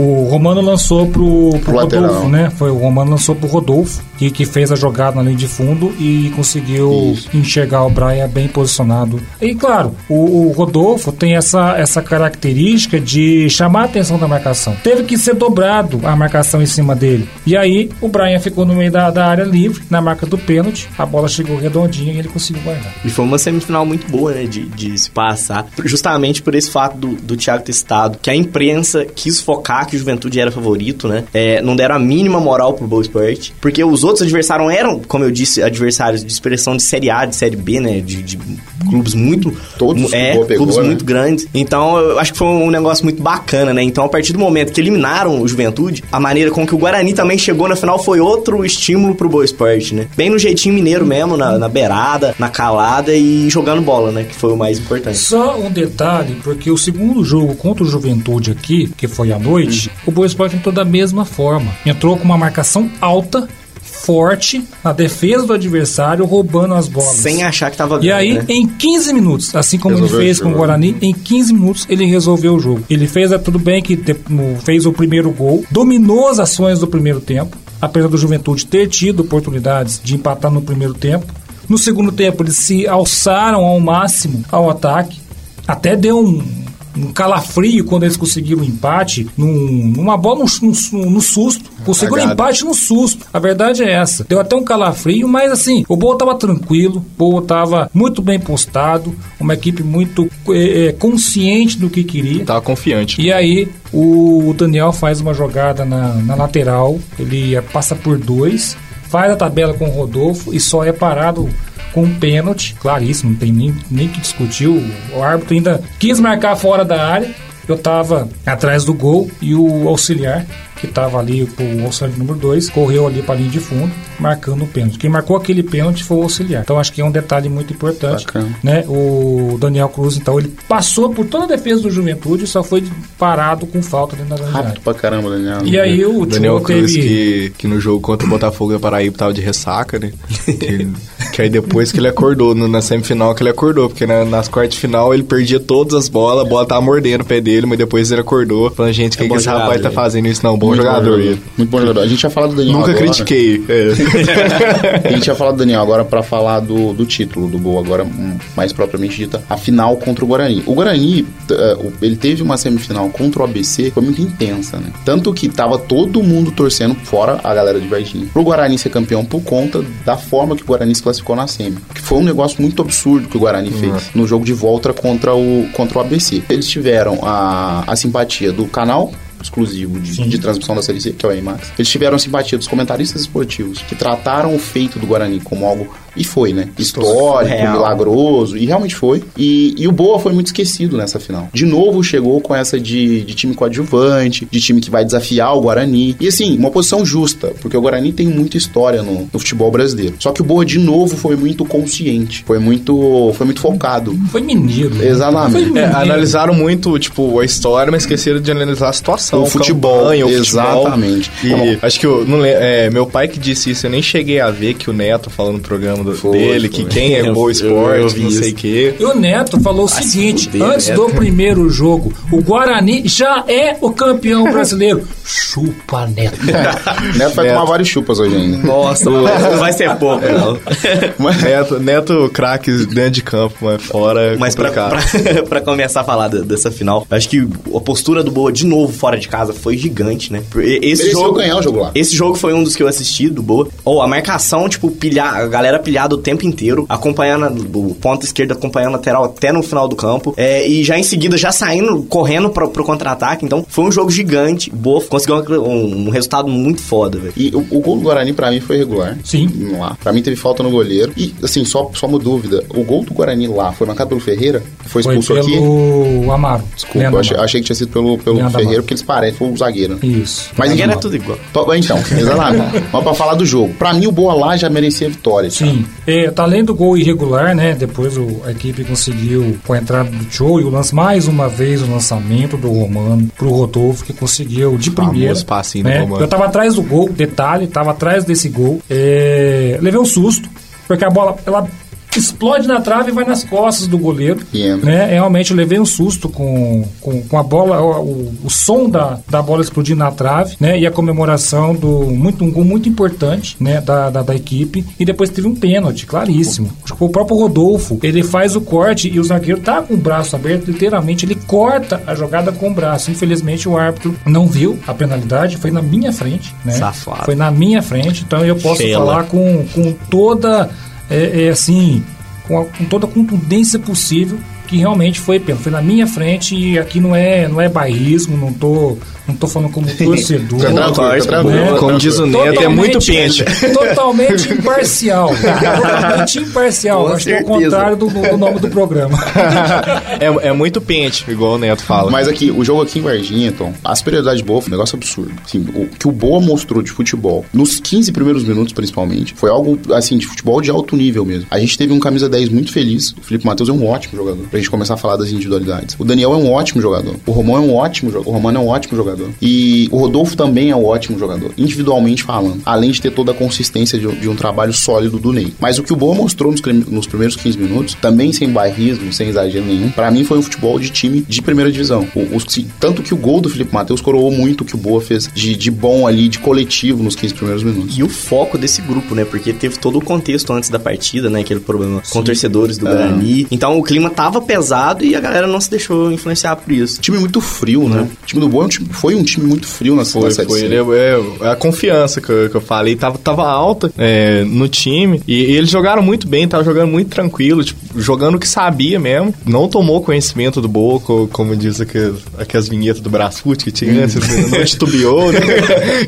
O Romano lançou pro, pro Pro Rodolfo, lateral. né? Foi o Romano lançou pro Rodolfo, que, que fez a jogada na linha de fundo e conseguiu Isso. enxergar o Brian bem posicionado. E claro, o, o Rodolfo tem essa, essa característica de chamar a atenção da marcação. Teve que ser dobrado a marcação em cima dele. E aí o Brian ficou no meio da, da área livre, na marca do pênalti, a bola chegou redondinha e ele conseguiu guardar. E foi uma semifinal muito boa, né, de, de se passar. Justamente por esse fato do, do Thiago ter citado, que a imprensa quis focar que o Juventude era favorito, né? É, não deram a mínima moral pro Boa Esporte. Porque os outros adversários eram, como eu disse, adversários de expressão de Série A, de Série B, né? De, de clubes muito... Todos é, pegou, clubes né? muito grandes. Então, eu acho que foi um negócio muito bacana, né? Então, a partir do momento que eliminaram o Juventude, a maneira com que o Guarani também chegou na final foi outro estímulo pro Boa Esporte, né? Bem no jeitinho mineiro mesmo, na, na beirada, na calada e jogando bola, né? Que foi o mais importante. Só um detalhe, porque o segundo jogo contra o Juventude aqui, que foi à noite, o Boa Esporte entrou da mesma forma. Entrou com uma marcação alta, forte na defesa do adversário, roubando as bolas. Sem achar que tava E aí, né? em 15 minutos, assim como Resolveu ele fez com o. Guarani, em 15 minutos ele resolveu o jogo. Ele fez, é, tudo bem que te- no- fez o primeiro gol, dominou as ações do primeiro tempo, apesar do Juventude ter tido oportunidades de empatar no primeiro tempo. No segundo tempo, eles se alçaram ao máximo ao ataque, até deu um, um calafrio quando eles conseguiram o empate num- numa bola no, no, no susto. Conseguiram Cagada. empate no susto. A verdade é essa. Deu até um calafrio, mas assim, o Boa tava tranquilo, o Boa tava muito bem postado, uma equipe muito eh, eh, consciente do que queria. Tava confiante. E aí o Daniel faz uma jogada na, na lateral, ele passa por dois, faz a tabela com o Rodolfo e só é parado com um pênalti, claríssimo, não tem nem, nem que discutir. O, o árbitro ainda quis marcar fora da área. Eu tava atrás do gol e o auxiliar, que tava ali, o auxiliar número 2, correu ali para a linha de fundo, marcando o pênalti. Quem marcou aquele pênalti foi o auxiliar. Então acho que é um detalhe muito importante. Bacana. Né? O Daniel Cruz, então, ele passou por toda a defesa do Juventude e só foi parado com falta dentro da grande área. Rápido pra caramba, Daniel. E aí o Daniel Cruz, teve... que, que no jogo contra o Botafogo da Paraíba tava de ressaca, né? que, <laughs> que aí depois que ele acordou, no- na semifinal que ele acordou, porque na- nas quartas de final ele perdia todas as bolas, a bola tava mordendo o pé dele, mas depois ele acordou, falando, gente, o que, É que bom esse rapaz tá fazendo isso? Não, bom Muito jogador ele. Muito bom jogador. A gente ia falar do Daniel Nunca agora. critiquei. é. <laughs> A gente ia falar do Daniel agora pra falar do, do título do Boa, agora hum, mais propriamente dita, a final contra o Guarani. O Guarani, eh, ele teve uma semifinal contra o ABC, foi muito intensa, né? Tanto que tava todo mundo torcendo, fora a galera de Varginha, pro Guarani ser campeão por conta da forma que o Guarani se classificou na semi. Que foi um negócio muito absurdo que o Guarani fez no jogo de volta contra o, contra o ABC. Eles tiveram a, a simpatia do canal exclusivo de, de transmissão da Série C, que é o IMAX. Eles tiveram a simpatia dos comentaristas esportivos, que trataram o feito do Guarani como algo, e foi, né? Histórico, Surreal. milagroso, e realmente foi. E, e o Boa foi muito esquecido nessa final. De novo chegou com essa de, de time coadjuvante, de time que vai desafiar o Guarani. E assim, uma posição justa, porque o Guarani tem muita história no, no futebol brasileiro. Só que o Boa, de novo, foi muito consciente, foi muito, foi muito focado. Foi mineiro. né? Exatamente. Foi É, analisaram muito, tipo, a história, mas esqueceram de analisar a situação. O futebol, campanha, o futebol. exatamente. E Tá bom. acho que eu não é, meu pai que disse isso, eu nem cheguei a ver que o Neto falou no programa do- Foi, dele, foi. que quem é boa esporte, eu não sei o quê. E o Neto falou o seguinte: fuder, antes Neto. do primeiro jogo, o Guarani já é o campeão brasileiro. Chupa, Neto. <laughs> Neto vai Neto. tomar vários chupas hoje ainda. Nossa, não vai ser pouco, não. <laughs> Neto, Neto craques dentro de campo, mas fora é Mas pra, pra, <laughs> pra começar a falar dessa final, acho que a postura do Boa de novo fora de casa foi gigante, né? Esse Mereceu jogo, ganhar o jogo lá. Esse jogo foi um dos que eu assisti do Boa. Ou a marcação, tipo, pilhar, a galera pilhada o tempo inteiro, acompanhando o ponto esquerdo, acompanhando a lateral até no final do campo. é, e já em seguida, já saindo, correndo pro, pro contra-ataque. Então, foi um jogo gigante. Boa conseguiu um, um resultado muito foda, velho. E o, o gol do Guarani, pra mim, foi regular. Sim. Lá. Pra mim, teve falta no goleiro. E, assim, só, só uma dúvida. O gol do Guarani lá foi marcado pelo Ferreira? Foi Foi expulso aqui? pelo Amaro. Desculpa, Leandro achei, Amaro. achei que tinha sido pelo, pelo Leandro Ferreira, Amaro. porque eles parecem, foi o zagueiro. né? Isso. Mas Ninguém era tudo igual. Então, <laughs> exatamente. Mas pra falar do jogo, pra mim o Boa lá já merecia a vitória. Sim. É, tá além do gol irregular, né? Depois o- a equipe conseguiu, com a entrada do Tio e o lance, mais uma vez o lançamento do Romano pro Rodolfo, que conseguiu de primeira. Passinho né? Eu tava atrás do gol, detalhe, tava atrás desse gol. É, levei um susto, porque a bola, ela explode na trave e vai nas costas do goleiro. E. Né? Realmente eu levei um susto com, com, com a bola, o, o- som da, da bola explodindo na trave, né? E a comemoração do muito, um gol muito importante, né? Da, da, da equipe. E depois teve um pênalti, claríssimo. O próprio Rodolfo, ele faz o corte e o zagueiro tá com o braço aberto, literalmente, ele corta a jogada com o braço. Infelizmente o árbitro não viu a penalidade, foi na minha frente, né? Safado. Foi na minha frente, então eu posso falar com, com toda, é, é, assim, com, a- com toda a contundência possível que realmente foi pênalti. Foi na minha frente e aqui não é, não é bairrismo, não tô, não tô falando como <laughs> torcedor. Fica tranquilo. né? Como diz o Neto, é muito pente. <laughs> Totalmente imparcial. totalmente <laughs> imparcial. Com Acho que é o certeza. contrário do, do nome do programa. É, é muito pente, igual o Neto fala. Mas aqui, o jogo aqui em Varginha, Tom, a superioridade de Boa foi um negócio absurdo. Assim, o que o Boa mostrou de futebol, nos 15 primeiros minutos principalmente, foi algo, assim, de futebol de alto nível mesmo. A gente teve um camisa 10 muito feliz, o Felipe Matheus é um ótimo jogador. Pra gente começar a falar das individualidades. O Daniel é um ótimo jogador. O Romão é um ótimo jogador. O Romano é um ótimo jogador. E o Rodolfo também é um ótimo jogador, individualmente falando. Além de ter toda a consistência de, de um trabalho sólido do Ney. Mas o que o Boa mostrou nos, nos primeiros 15 minutos, também sem bairrismo, sem exagero nenhum, pra mim foi um futebol de time de primeira divisão. O, se- tanto que o gol do Felipe Matheus coroou muito o que o Boa fez de, de bom ali, de coletivo nos 15 primeiros minutos. E o foco desse grupo, né? Porque teve todo o contexto antes da partida, né? Aquele problema com torcedores do Guarani. Então o clima tava pesado e a galera não se deixou influenciar por isso. time muito frio, né? O time do Boa é um time- foi um time muito frio na, Foi, na Série foi. C. Ele é, é a confiança que eu, que eu falei tava, tava alta é, no time. E, e eles jogaram muito bem, tava jogando muito tranquilo, tipo, jogando o que sabia mesmo. Não tomou conhecimento do Boca, como diz aquelas, aquelas vinhetas do Brasfoot que tinha antes, né? não titubeou, né?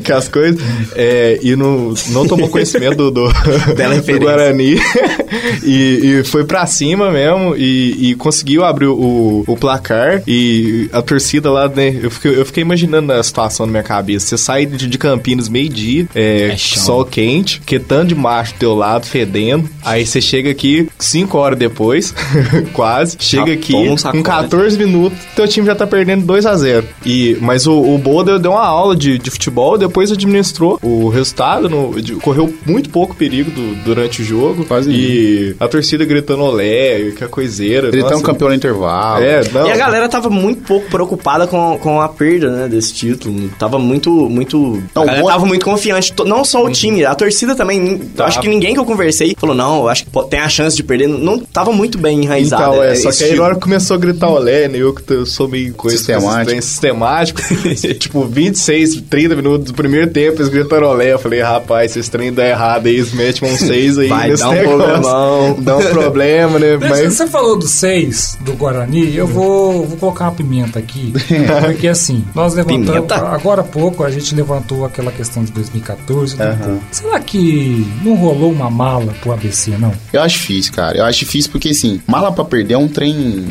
que as coisas. É, e não, não tomou conhecimento do, do, <laughs> Bela do. Guarani. <laughs> e, e foi pra cima mesmo e, e conseguiu abrir o, o placar. E a torcida lá, né? Eu fiquei, eu fiquei imaginando a situação na minha cabeça. Você sai de, de Campinas meio-dia, é, sol quente, quetando de macho do teu lado, fedendo. Aí você chega aqui cinco horas depois, <laughs> quase. Chega Já aqui toma um com sacode. 14 minutos, teu time já tá perdendo 2 a 0 e Mas o, o Boa deu, deu uma aula de, de futebol, depois administrou o resultado, no- de- correu muito pouco perigo do- durante o jogo. Quase E a torcida gritando olé, que a coiseira. Ele tá um nossa. campeão no intervalo. É, não. E a galera tava muito pouco preocupada com, com a perda, né, desse título. Tava muito, muito... Não, a tava muito confiante. Não só o time, a torcida também. Tá. Acho que ninguém que eu conversei falou, não, eu acho que tem a chance de perder. Não tava muito bem enraizado. Então, é, é, só que aí time. na hora que começou a gritar olé, né, eu que sou meio coisa Sistemático. bem sistemático, <laughs> tipo, 26, 30 minutos do primeiro tempo, eles gritaram olé, eu falei, rapaz, se esse trem dá errado aí, eles metem um 6 aí Vai nesse dar um negócio. problemão. Dá um problema, né, Mas... mas... Você falou do 6 do Guarani, eu vou, vou colocar uma pimenta aqui. <laughs> porque assim, nós levantamos. Pimenta? Agora há pouco a gente levantou aquela questão de 2014. do gol. Será que não rolou uma mala pro ABC, não? Eu acho difícil, cara. Eu acho difícil porque, assim, mala pra perder é um trem.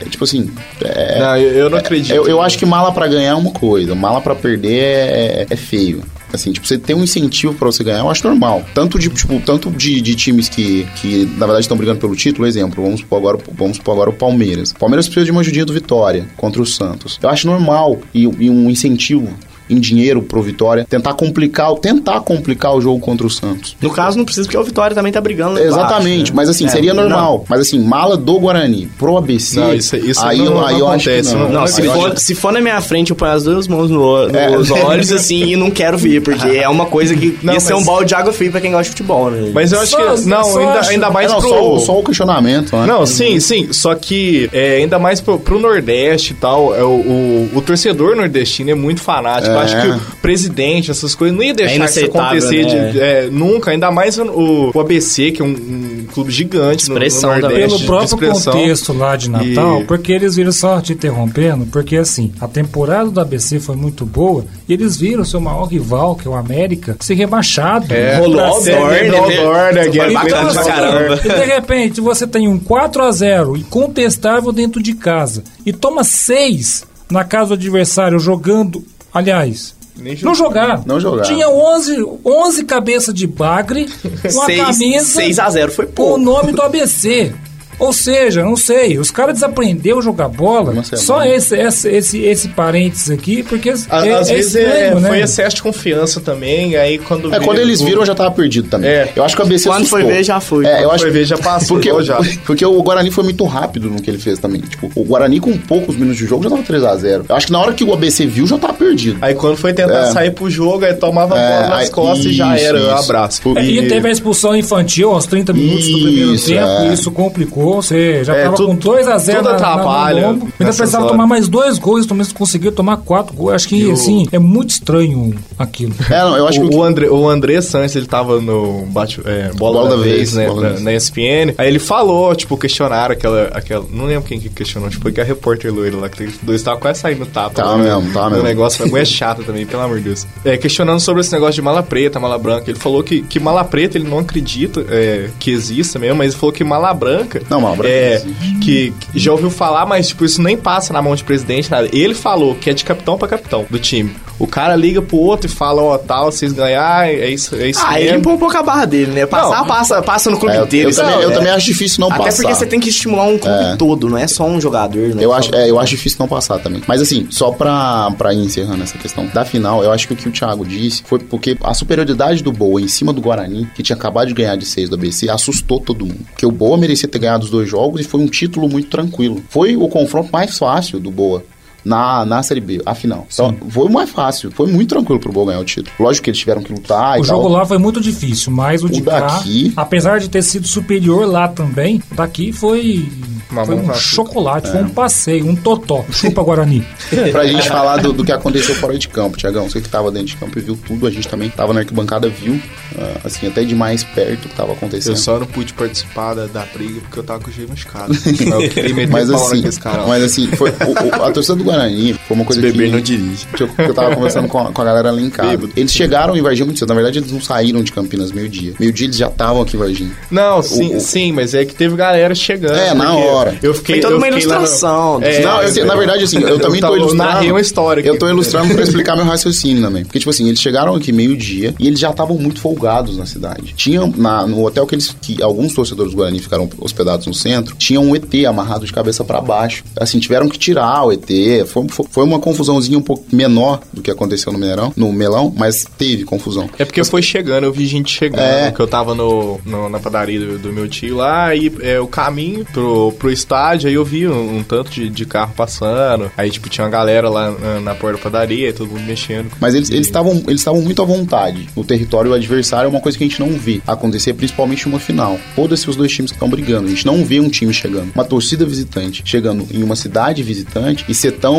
é, tipo assim. é- Não, eu, eu não acredito. eu, eu acho que mala pra ganhar é uma coisa, mala pra perder é, é feio. Assim, tipo, você tem um incentivo pra você ganhar, eu acho normal. Tanto de, tipo, tanto de, de times que, que, na verdade, estão brigando pelo título, exemplo, vamos supor agora, vamos supor agora o Palmeiras. O Palmeiras precisa de uma ajudinha do Vitória contra o Santos. Eu acho normal e, e um incentivo em dinheiro pro Vitória tentar complicar, tentar complicar o jogo contra o Santos. No caso, não precisa, porque o Vitória também tá brigando Exatamente, né? mas assim, É, seria não. normal. Mas assim, mala do Guarani pro ABC. Não, isso- isso aí, não- eu- não aí eu acho que acontece, não. não- Não, se for, acho- se for na minha frente, eu ponho as duas mãos no, nos É. olhos, assim, e não quero ver, porque <laughs> é uma coisa que Não, ia ser um mas- balde de água fria pra quem gosta de futebol, né? Mas eu acho Só- que. Não, só ainda, acho- ainda mais não, pro. só, o- só o questionamento, né? Não, sim, sim. Só que é, ainda mais pro, pro Nordeste e tal, é, o, o, o torcedor nordestino é muito fanático. Eu É. acho que o presidente, essas coisas, não ia deixar isso inaceitável, acontecer né? de- é, nunca. Ainda mais o, o ABC, que é um, um clube gigante no, no. Nordeste. Pelo próprio expressão. contexto lá de Natal, E- porque eles viram só te interrompendo, porque assim, a temporada do ABC foi muito boa e eles viram o seu maior rival, que é o América, ser rebaixado. É, Rolou ao Dorne, né? Assim, caramba. E de repente você tem um 4 a 0 incontestável dentro de casa e toma 6 na casa do adversário jogando, aliás, Nem não jogar. Não jogar. Tinha 11, 11 cabeças de bagre com a camisa 6 a 0 foi com o pouco. nome do ABC. Ou seja, não sei, os caras desaprenderam a jogar bola. Semana. Só esse, esse, esse, esse parênteses aqui, porque A- é, Às é vezes estranho, é, né? foi excesso de confiança também, aí quando... É, quando eles viram, eu já tava perdido também. É. Eu acho que o ABC Quando foi assustou. ver, já foi. É, eu acho foi ver, já passou porque, já. <laughs> porque o Guarani foi muito rápido no que ele fez também. Tipo, o Guarani com poucos minutos de jogo já tava 3x0. Eu acho que na hora que o ABC viu, já tava perdido. Aí quando foi tentar É. sair pro jogo, aí tomava a É, bola nas aí- costas e já isso, era, um isso. abraço. E teve a expulsão infantil aos 30 minutos do primeiro Isso, tempo, é. e isso complicou. Você já É, tava tudo- com 2 a 0 tudo na, na, atrapalha no lombo. Ainda precisava horas. tomar mais dois gols, também conseguiu tomar quatro gols. Acho que, E o- assim, é muito estranho aquilo. É, não, eu acho o, que o André, o André Santos, ele tava no bate, é, bola, Bola da, vez, Vez, né, Bola na, Vez. na ESPN. Aí ele falou, tipo, questionaram aquela, aquela... Não lembro quem que questionou, tipo, que a repórter loira lá, que os dois estavam quase saindo no tapa. Tava né, mesmo, tava O mesmo. negócio foi é chata também, pelo amor de Deus. É, questionando sobre esse negócio de mala preta, mala branca. Ele falou que, que mala preta ele não acredita é, que exista mesmo, mas ele falou que mala branca... Não, É, que, que já ouviu falar, mas, tipo, isso nem passa na mão de presidente, nada. Ele falou que é de capitão pra capitão do time. O, cara liga pro outro e fala, ó, tal, vocês ganhar, é isso, é isso Ah, ele limpou um pouco a barra dele, né? Passar, Não. passa, passa no clube É, eu, inteiro. eu também, é- eu também acho difícil não Até passar. porque você tem que estimular um clube todo, não é só um jogador, né? Eu acho, é, eu acho difícil não passar também. Mas assim, só pra, pra ir encerrando essa questão da final, eu acho que o que o Thiago disse foi porque a superioridade do Boa em cima do Guarani, que tinha acabado de ganhar de 6 do ABC, assustou todo mundo. Porque o Boa merecia ter ganhado os dois jogos e foi um título muito tranquilo. Foi o confronto mais fácil do Boa. Na, na Série B, a final. Então, foi o mais fácil. Foi muito tranquilo pro Boa ganhar o título. Lógico que eles tiveram que lutar O e tal. jogo lá foi muito difícil, mas o de O cá, daqui- apesar de ter sido superior lá também, o daqui foi, Uma foi um chocolate, É. foi um passeio, um totó. Chupa Guarani. <laughs> pra gente falar do, do que aconteceu fora de campo, Tiagão. Você que tava dentro de campo e viu tudo, a gente também tava na arquibancada, viu, ah, assim, até de mais perto o que tava acontecendo. Eu só não pude participar da, da briga porque eu tava com o G machucado. meter Mas assim, mas assim, foi, o- o- a torcida do Guarani foi uma coisa Beber que, não dirige. que eu, que eu tava conversando com a, com a galera lá em casa. Bêbado. Eles chegaram em Varginha muito cedo. Na verdade, eles não saíram de Campinas meio-dia. Meio-dia eles já estavam aqui em Varginha. Não, sim, o- sim, mas é que teve galera chegando. É, na hora. Eu fiquei, Foi toda eu uma ilustração. É, não, eu, na verdade, assim, <laughs> eu, também tô tava- ilustrando. narrei uma história aqui. Eu tô ilustrando pra explicar meu raciocínio também. Porque, tipo assim, eles chegaram aqui meio-dia e eles já estavam muito folgados na cidade. Tinha na- no hotel que eles. que alguns torcedores do Guarani ficaram hospedados no centro, tinha um ET amarrado de cabeça pra baixo. Assim, tiveram que tirar o ET. Foi, foi- foi uma confusãozinha um pouco menor do que aconteceu no Mineirão, no Melão, mas teve confusão. É porque foi chegando, eu vi gente chegando, É. que eu tava no, no- na padaria do, do meu tio lá, e é, o caminho pro, pro estádio, aí eu vi um, um tanto de, de carro passando, aí tipo, tinha uma galera lá na, na porta da padaria, todo mundo mexendo. Mas eles estavam eles estavam muito à vontade. No território adversário é uma coisa que a gente não vê acontecer, principalmente uma final. Foda-se os dois times que estão brigando. A gente não vê um time chegando, uma torcida visitante, chegando em uma cidade visitante e ser tão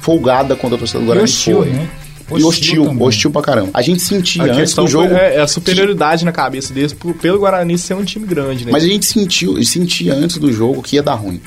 folgada quanto a torcida do E Guarani hostil, foi. né? E hostil, também. hostil pra caramba. A gente sentia A antes do jogo. é, é a superioridade na cabeça deles pelo Guarani ser um time grande, né? Mas a gente sentiu, sentia antes do jogo que ia dar ruim.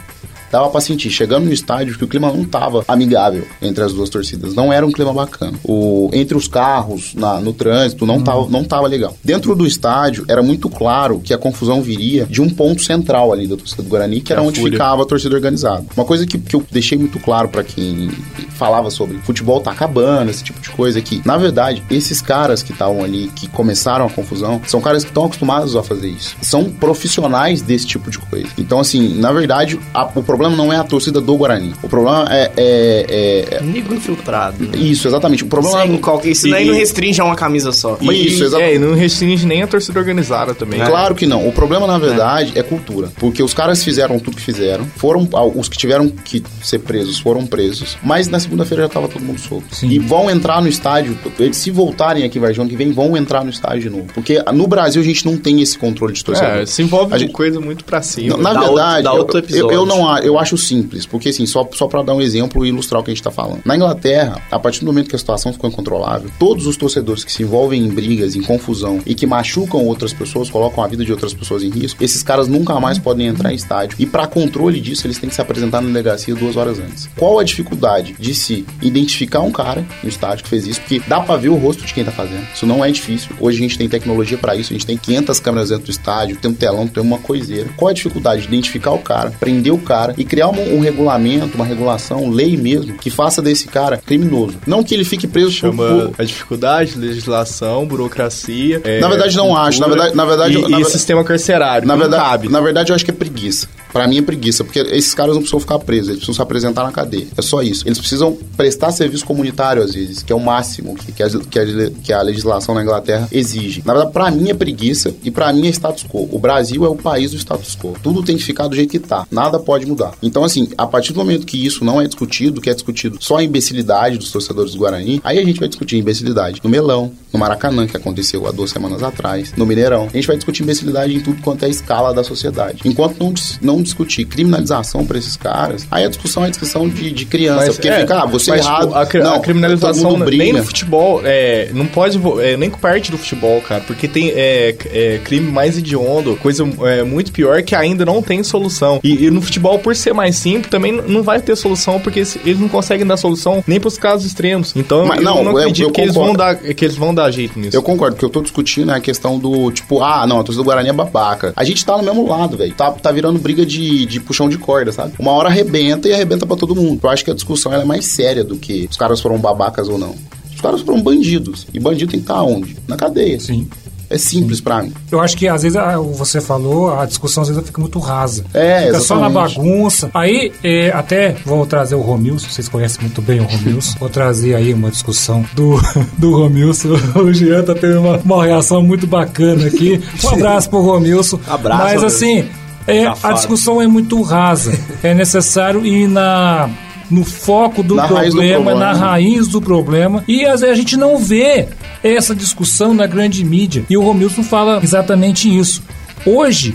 Dava pra sentir, chegando no estádio, que o clima não tava amigável entre as duas torcidas. Não era um clima bacana. O, entre os carros, na- no trânsito, não, tava, não tava legal. Dentro do estádio, era muito claro que a confusão viria de um ponto central ali da torcida do Guarani, que era A onde fúria. ficava a torcida organizada. Uma coisa que, que eu deixei muito claro pra quem falava sobre futebol tá acabando, esse tipo de coisa, é que, na verdade, esses caras que estavam ali, que começaram a confusão, são caras que estão acostumados a fazer isso. São profissionais desse tipo de coisa. Então, assim, na verdade, a- o problema não é a torcida do Guarani. O problema é. é- é- Negro infiltrado. é- isso, exatamente. O problema Sem é. qualquer, isso daí E- não restringe a uma camisa só. Mas E- isso, exato. É, e não restringe nem a torcida organizada também. Claro que não. O problema, na verdade, é. cultura. Porque os caras fizeram tudo que fizeram. Foram. ah, Os que tiveram que ser presos foram presos. Mas na segunda-feira já tava todo mundo solto. Sim. E vão entrar no estádio. Eles, se voltarem aqui, vai, ano que vem, vão entrar no estádio de novo. Porque no Brasil a gente não tem esse controle de torcedor. É, se envolve A gente- coisa muito pra cima. Não, na Dá verdade, outro- eu- eu, eu não eu acho simples, porque assim, só, só para dar um exemplo e ilustrar o que a gente tá falando. Na Inglaterra, a partir do momento que a situação ficou incontrolável, todos os torcedores que se envolvem em brigas, em confusão e que machucam outras pessoas, colocam a vida de outras pessoas em risco, esses caras nunca mais podem entrar em estádio. E para controle disso, eles têm que se apresentar na delegacia duas horas antes. Qual a dificuldade de se identificar um cara no estádio que fez isso? Porque dá pra ver o rosto de quem tá fazendo. Isso não é difícil. Hoje a gente tem tecnologia para isso, a gente tem 500 câmeras dentro do estádio, tem um telão, tem uma coiseira. Qual a dificuldade de identificar o cara, prender o cara e criar um, um regulamento, uma regulação, lei mesmo, que faça desse cara criminoso? Não que ele fique preso Chama por, a dificuldade, legislação, burocracia. é, Na verdade, não acho. Na verdade- na verdade, E, na e sistema carcerário. Na não verdade, cabe. na verdade, eu acho que é preguiça. Pra mim é preguiça, porque esses caras não precisam ficar presos, eles precisam se apresentar na cadeia. É só isso. Eles precisam prestar serviço comunitário, às vezes, que é o máximo que, que, a, que, a, que a legislação na Inglaterra exige. Na verdade, pra mim é preguiça e pra mim é status quo. O Brasil é o país do status quo. Tudo tem que ficar do jeito que tá. Nada pode mudar. Então, assim, a partir do momento que isso não é discutido, que é discutido só a imbecilidade dos torcedores do Guarani, aí a gente vai discutir imbecilidade no Melão, no Maracanã, que aconteceu há duas semanas atrás, no Mineirão. A gente vai discutir imbecilidade em tudo quanto é escala da sociedade. Enquanto não, dis- não discutir criminalização pra esses caras, aí a discussão é discussão de, de criança. Mas, porque é, fica, ah, você mas, errado. tipo, a, não, a criminalização nem no futebol, é, não pode, é, nem com parte do futebol, cara, porque tem é, é, crime mais hediondo, coisa é, muito pior que ainda não tem solução. E, e no futebol, por ser mais simples, também não vai ter solução, porque eles não conseguem dar solução nem pros casos extremos. Então, Mas eu não, não eu- acredito eu que, eles vão concordo. dar, que eles vão dar jeito nisso. Eu concordo, o que eu tô discutindo a questão do, tipo, ah, não, a torcida do Guarani é babaca. A gente tá no mesmo lado, velho. Tá, tá virando briga de, de puxão de corda, sabe? Uma hora arrebenta e arrebenta pra todo mundo. Eu acho que a discussão é mais séria do que os caras foram babacas ou não. Os caras foram bandidos. E bandido tem que estar onde? Na cadeia. Sim. É simples pra mim. Eu acho que às vezes você falou, a discussão às vezes fica muito rasa. É, Fica só na exatamente. bagunça. Aí, é, até vou trazer o Romilson, vocês conhecem muito bem o Romilson. <laughs> vou trazer aí uma discussão do, <laughs> do Romilson. O Jean tá tendo uma, uma reação muito bacana aqui. Um <laughs> abraço pro Romilson. Abraço, Mas assim, é, a discussão é muito rasa. <laughs> É necessário ir na. No foco do Na raiz do problema, na problema. raiz do problema. E às vezes a gente não vê essa discussão na grande mídia. E o Romilson fala exatamente isso. Hoje,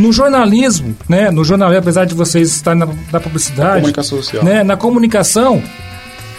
no jornalismo, né, no jornalismo, apesar de vocês estarem na, na publicidade, Comunicação social. né, na comunicação,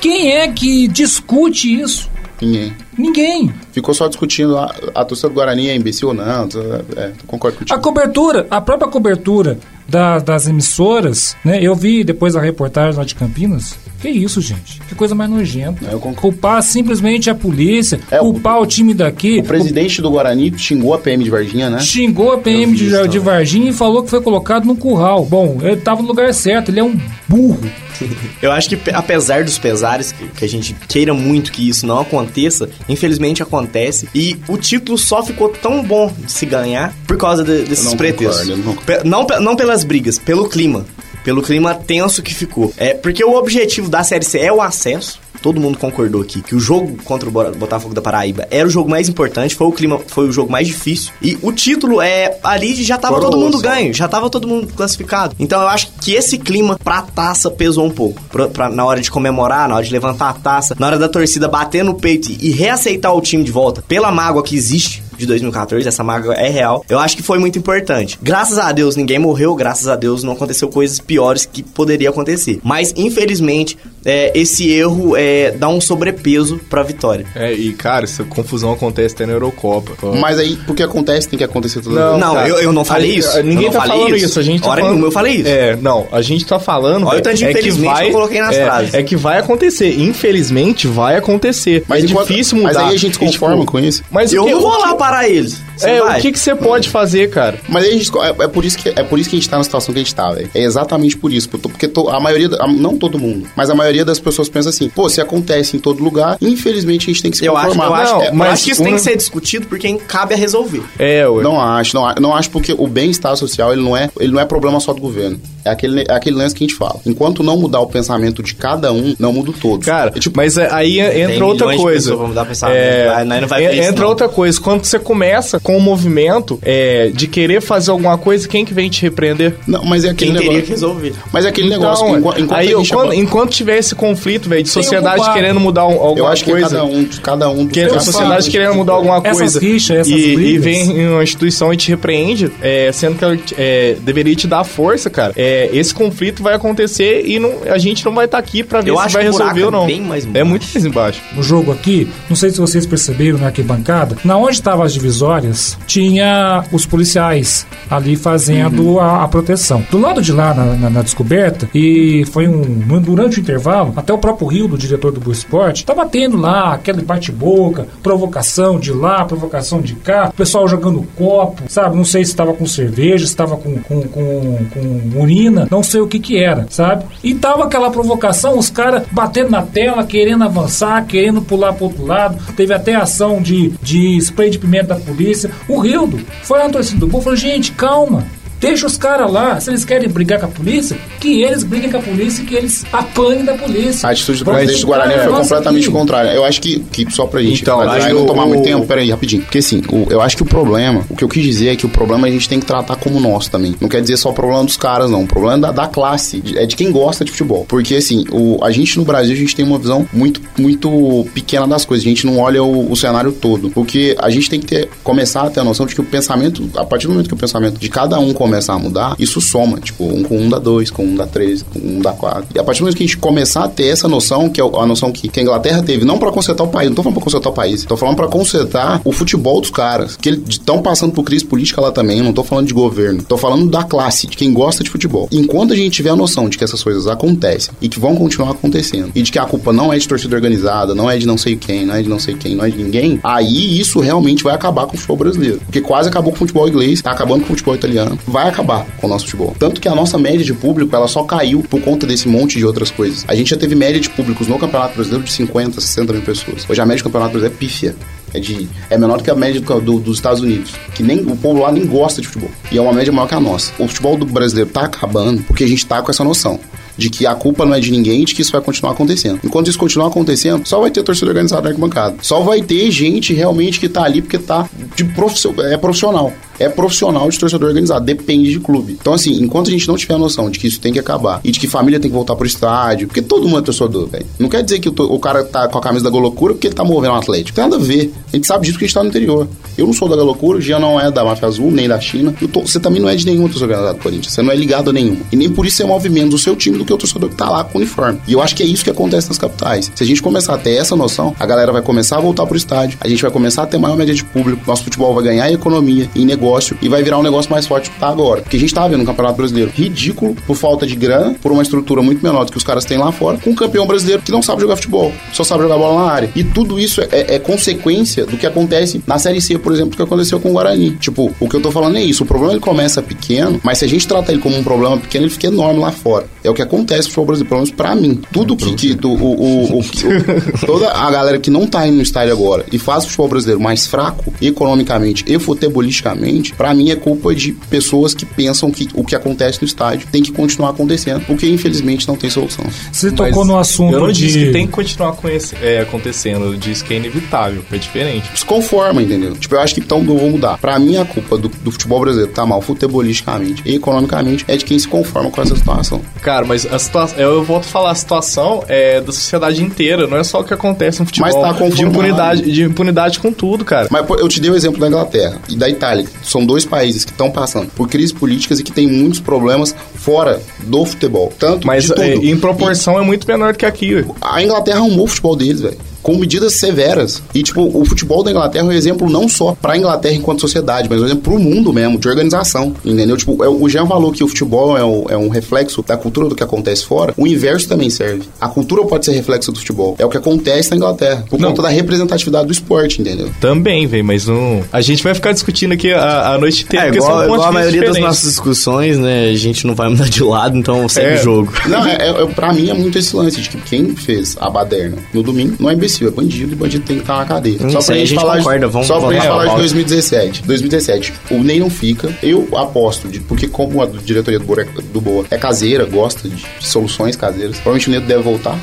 quem é que discute isso? Ninguém. Ninguém. Ficou só discutindo a, a torcida do Guarani é imbecil ou não. É, concordo contigo. A cobertura, a própria cobertura da- das emissoras, né? Eu vi depois a reportagem lá de Campinas. Que isso, gente? Que coisa mais nojenta. É. Culpar simplesmente a polícia, É, o- culpar o, time daqui. O presidente do Guarani xingou a PM de Varginha, né? Xingou a PM de, isso de. Varginha e falou que foi colocado no curral. Bom, ele tava no lugar certo, ele é um burro. <laughs> Eu acho que pe- apesar dos pesares, que, a gente queira muito que isso não aconteça, infelizmente acontece. E o título só ficou tão bom de se ganhar por causa de- desses não pretextos. não não, não pelas brigas, pelo clima. Pelo clima tenso que ficou. É porque o objetivo da Série C é o acesso. Todo mundo concordou aqui que o jogo contra o Botafogo da Paraíba era o jogo mais importante, foi o clima, foi o jogo mais difícil. E o título é ali já tava todo mundo ganho, já tava todo mundo classificado. Então eu acho que esse clima pra taça pesou um pouco. Pra, pra- na hora de comemorar, na hora de levantar a taça, na hora da torcida bater no peito e reaceitar o time de volta pela mágoa que existe de 2014, essa mágoa é real. Eu acho que foi muito importante. Graças a Deus ninguém morreu, graças a Deus não aconteceu coisas piores que poderia acontecer. Mas infelizmente é, esse erro é, dá um sobrepeso pra vitória. É, e cara, essa confusão acontece até na Eurocopa. Mas aí, porque acontece, tem que acontecer tudo. Não, cara. eu- eu não falei isso. Ninguém Eu não tá falei falando isso. isso. A gente tá Hora falando... nenhuma eu falei isso. É, não. A gente tá falando. Olha o tanto de é que infelizmente vai, que eu coloquei nas é, frases. É que vai acontecer. Infelizmente, vai acontecer. Mas é enquanto- difícil mas mudar. aí a gente se conforma tipo, com isso. Mas eu que, não vou lá que- parar eles. Você É, vai? o que, que você pode fazer, cara? Mas aí a gente, é, é por isso que, é por isso que a gente tá na situação que a gente tá, velho. É exatamente por isso. Porque, a maioria, não todo mundo, mas a maioria das pessoas pensa assim, pô, se acontece em todo lugar, infelizmente a gente tem que se Eu acho, conformar. eu, acho, eu mas acho que isso tem que ser discutido por quem cabe a resolver. É, ué. Não acho, não, não acho porque o bem-estar social ele não, é, ele não é problema só do governo. É aquele, é aquele lance que a gente fala. Enquanto não mudar o pensamento de cada um, não muda o todo. Cara, É tipo, mas é- aí entra Tem outra coisa. pessoas vão mudar pensamento, É, vai- nós não vai isso, entra não. outra coisa. Quando você começa com o movimento é, de querer fazer alguma coisa, quem que vem te repreender? não, mas é aquele Quem teria negócio. que resolver. Mas é aquele negócio. Então, enqu- enquanto aí, a gente quando- é- enquanto tiver esse conflito, velho, de um sociedade culpado. querendo mudar um- alguma eu acho que coisa. cada um, de cada um Que a casos- sociedade querendo mudar alguma Essas coisa rixas, essas e, e vem em uma instituição e te repreende, é, sendo que ela é, deveria te dar força, cara. É, esse conflito vai acontecer e não- a gente não vai estar aqui pra ver Eu se acho vai resolver ou é não. bem mais é muito mais embaixo. o jogo aqui, não sei se vocês perceberam na arquibancada, na onde estavam as divisórias, tinha os policiais ali fazendo a, a proteção. Do lado de lá, na, na- na descoberta, e foi um. Durante o intervalo, até o próprio Rio, do diretor do Esporte, tava tendo lá aquele bate-boca, provocação de lá, provocação de cá, o pessoal jogando copo, sabe? Não sei se estava com cerveja, se estava com, com, com, com urina, não sei o que que era, sabe? E tava aquela provocação, os caras batendo na tela, querendo avançar, querendo pular pro outro lado. Teve até ação de, de spray de pimenta da polícia. O Rildo foi lá na torcida do e falou: gente, calma. Deixa os caras lá, se eles querem brigar com a polícia, que eles briguem com a polícia e que eles apanhem da polícia. A atitude do Vamos presidente do Guarani foi completamente aqui. contrária. Eu acho que, que só pra gente Então, pra aí não o- tomar muito o- tempo, peraí, rapidinho. Porque assim, o- eu acho que o problema, o que eu quis dizer é que o problema a gente tem que tratar como nosso também. Não quer dizer só o problema dos caras, não. O problema é da, da classe, de- é de quem gosta de futebol. Porque assim, o, a gente no Brasil, a gente tem uma visão muito, muito pequena das coisas. A gente não olha o, o cenário todo. Porque a gente tem que ter, começar a ter a noção de que o pensamento, a partir do momento que o pensamento de cada um começar a mudar, isso soma. Tipo, um com um dá dois, com um dá três, com um dá quatro. E a partir do momento que a gente começar a ter essa noção, que é a noção que, que a Inglaterra teve, não pra consertar o país, não tô falando pra consertar o país, tô falando pra consertar o futebol dos caras. Que eles estão passando por crise política lá também, não tô falando de governo. Tô falando da classe, de quem gosta de futebol. Enquanto a gente tiver a noção de que essas coisas acontecem e que vão continuar acontecendo, e de que a culpa não é de torcida organizada, não é de não sei quem, não é de não sei quem, não é de ninguém, aí isso realmente vai acabar com o futebol brasileiro. Porque quase acabou com o futebol inglês, tá acabando com o futebol italiano, vai acabar com o nosso futebol. Tanto que a nossa média de público, ela só caiu por conta desse monte de outras coisas. A gente já teve média de públicos no Campeonato Brasileiro de 50, 60 mil pessoas. Hoje a média do Campeonato Brasileiro é pífia. É, de, é menor do que a média do- do- dos Estados Unidos. Que nem o povo lá nem gosta de futebol. E é uma média maior que a nossa. O futebol do brasileiro tá acabando porque a gente tá com essa noção. De que a culpa não é de ninguém de que isso vai continuar acontecendo. Enquanto isso continuar acontecendo, só vai ter torcida organizada na arquibancada. Só vai ter gente realmente que tá ali porque tá de profissio- é profissional. É profissional de torcedor organizado, depende de clube. Então, assim, enquanto a gente não tiver a noção de que isso tem que acabar e de que família tem que voltar pro estádio, porque todo mundo é torcedor, velho. Não quer dizer que o, o cara tá com a camisa da Golocura porque ele tá movendo o Atlético. Tem nada a ver. A gente sabe disso porque a gente tá no interior. Eu não sou da Golocura, Jean não é da Máfia Azul, nem da China. E to- você também não é de nenhuma torcida organizada do Corinthians. Você não é ligado a nenhuma. E nem por isso você move menos o seu time do que o torcedor que tá lá com o uniforme. E eu acho que é isso que acontece nas capitais. Se a gente começar a ter essa noção, a galera vai começar a voltar pro estádio, a gente vai começar a ter maior média de público, nosso futebol vai ganhar economia, em negócio e vai virar um negócio mais forte que tá agora. Porque a gente tá vendo um campeonato brasileiro ridículo por falta de grana, por uma estrutura muito menor do que os caras têm lá fora, com um campeão brasileiro que não sabe jogar futebol, só sabe jogar bola na área. E tudo isso é, é consequência do que acontece na Série C, por exemplo, que aconteceu com o Guarani. Tipo, o que eu tô falando é isso. O problema ele começa pequeno, mas se a gente trata ele como um problema pequeno, ele fica enorme lá fora. É o que acontece no futebol brasileiro, pelo menos pra mim. Tudo que, que do- o, o, o, o- toda a galera que não tá indo no estádio agora e faz o futebol brasileiro mais fraco economicamente e futebolisticamente, pra mim é culpa de pessoas que pensam que o que acontece no estádio tem que continuar acontecendo, porque infelizmente não tem solução. Você Mas tocou no assunto Eu não de... disse que tem que continuar conhece- é, acontecendo, eu disse que é inevitável, é diferente. se conforma, entendeu? Tipo, eu acho que então eu vou mudar. Pra mim, a culpa do, do futebol brasileiro tá mal futebolisticamente e economicamente é de quem se conforma com essa situação. Cara, mas a situação, eu volto a falar, a situação é da sociedade inteira, não é só o que acontece no futebol. Mas tá de impunidade, de impunidade com tudo, cara. Mas eu te dei o exemplo da Inglaterra e da Itália. São dois países que estão passando por crises políticas e que têm muitos problemas fora do futebol. Tanto Mas de tudo. é, em proporção é muito menor do que aqui. velho. A Inglaterra arrumou o futebol deles, velho. Com medidas severas. E, tipo, o futebol da Inglaterra é um exemplo não só pra Inglaterra enquanto sociedade, mas um exemplo pro mundo mesmo, de organização. Entendeu? Tipo, é, o Jean falou que o futebol é, o- é um reflexo da cultura do que acontece fora. O inverso também serve. A cultura pode ser reflexo do futebol. É o que acontece na Inglaterra. Por Não. conta da representatividade do esporte, entendeu? Também, velho, mas não. A gente vai ficar discutindo aqui a, a noite inteira, É, igual, igual a maioria das diferentes. nossas discussões, né? A gente não vai mudar de lado, então segue É. o jogo. Não, é, é, é- pra mim é muito esse lance de que quem fez a baderna no domingo não é imbecil, é bandido e bandido tem que estar na cadeia. Hum, só pra gente gente falar, concorda, vamos- só pra gente falar de Paulo. 2017. 2017, o Ney não fica. Eu aposto, de, porque como a diretoria do Boa, é- do Boa é caseira, gosta de soluções caseiras, provavelmente o Neto deve voltar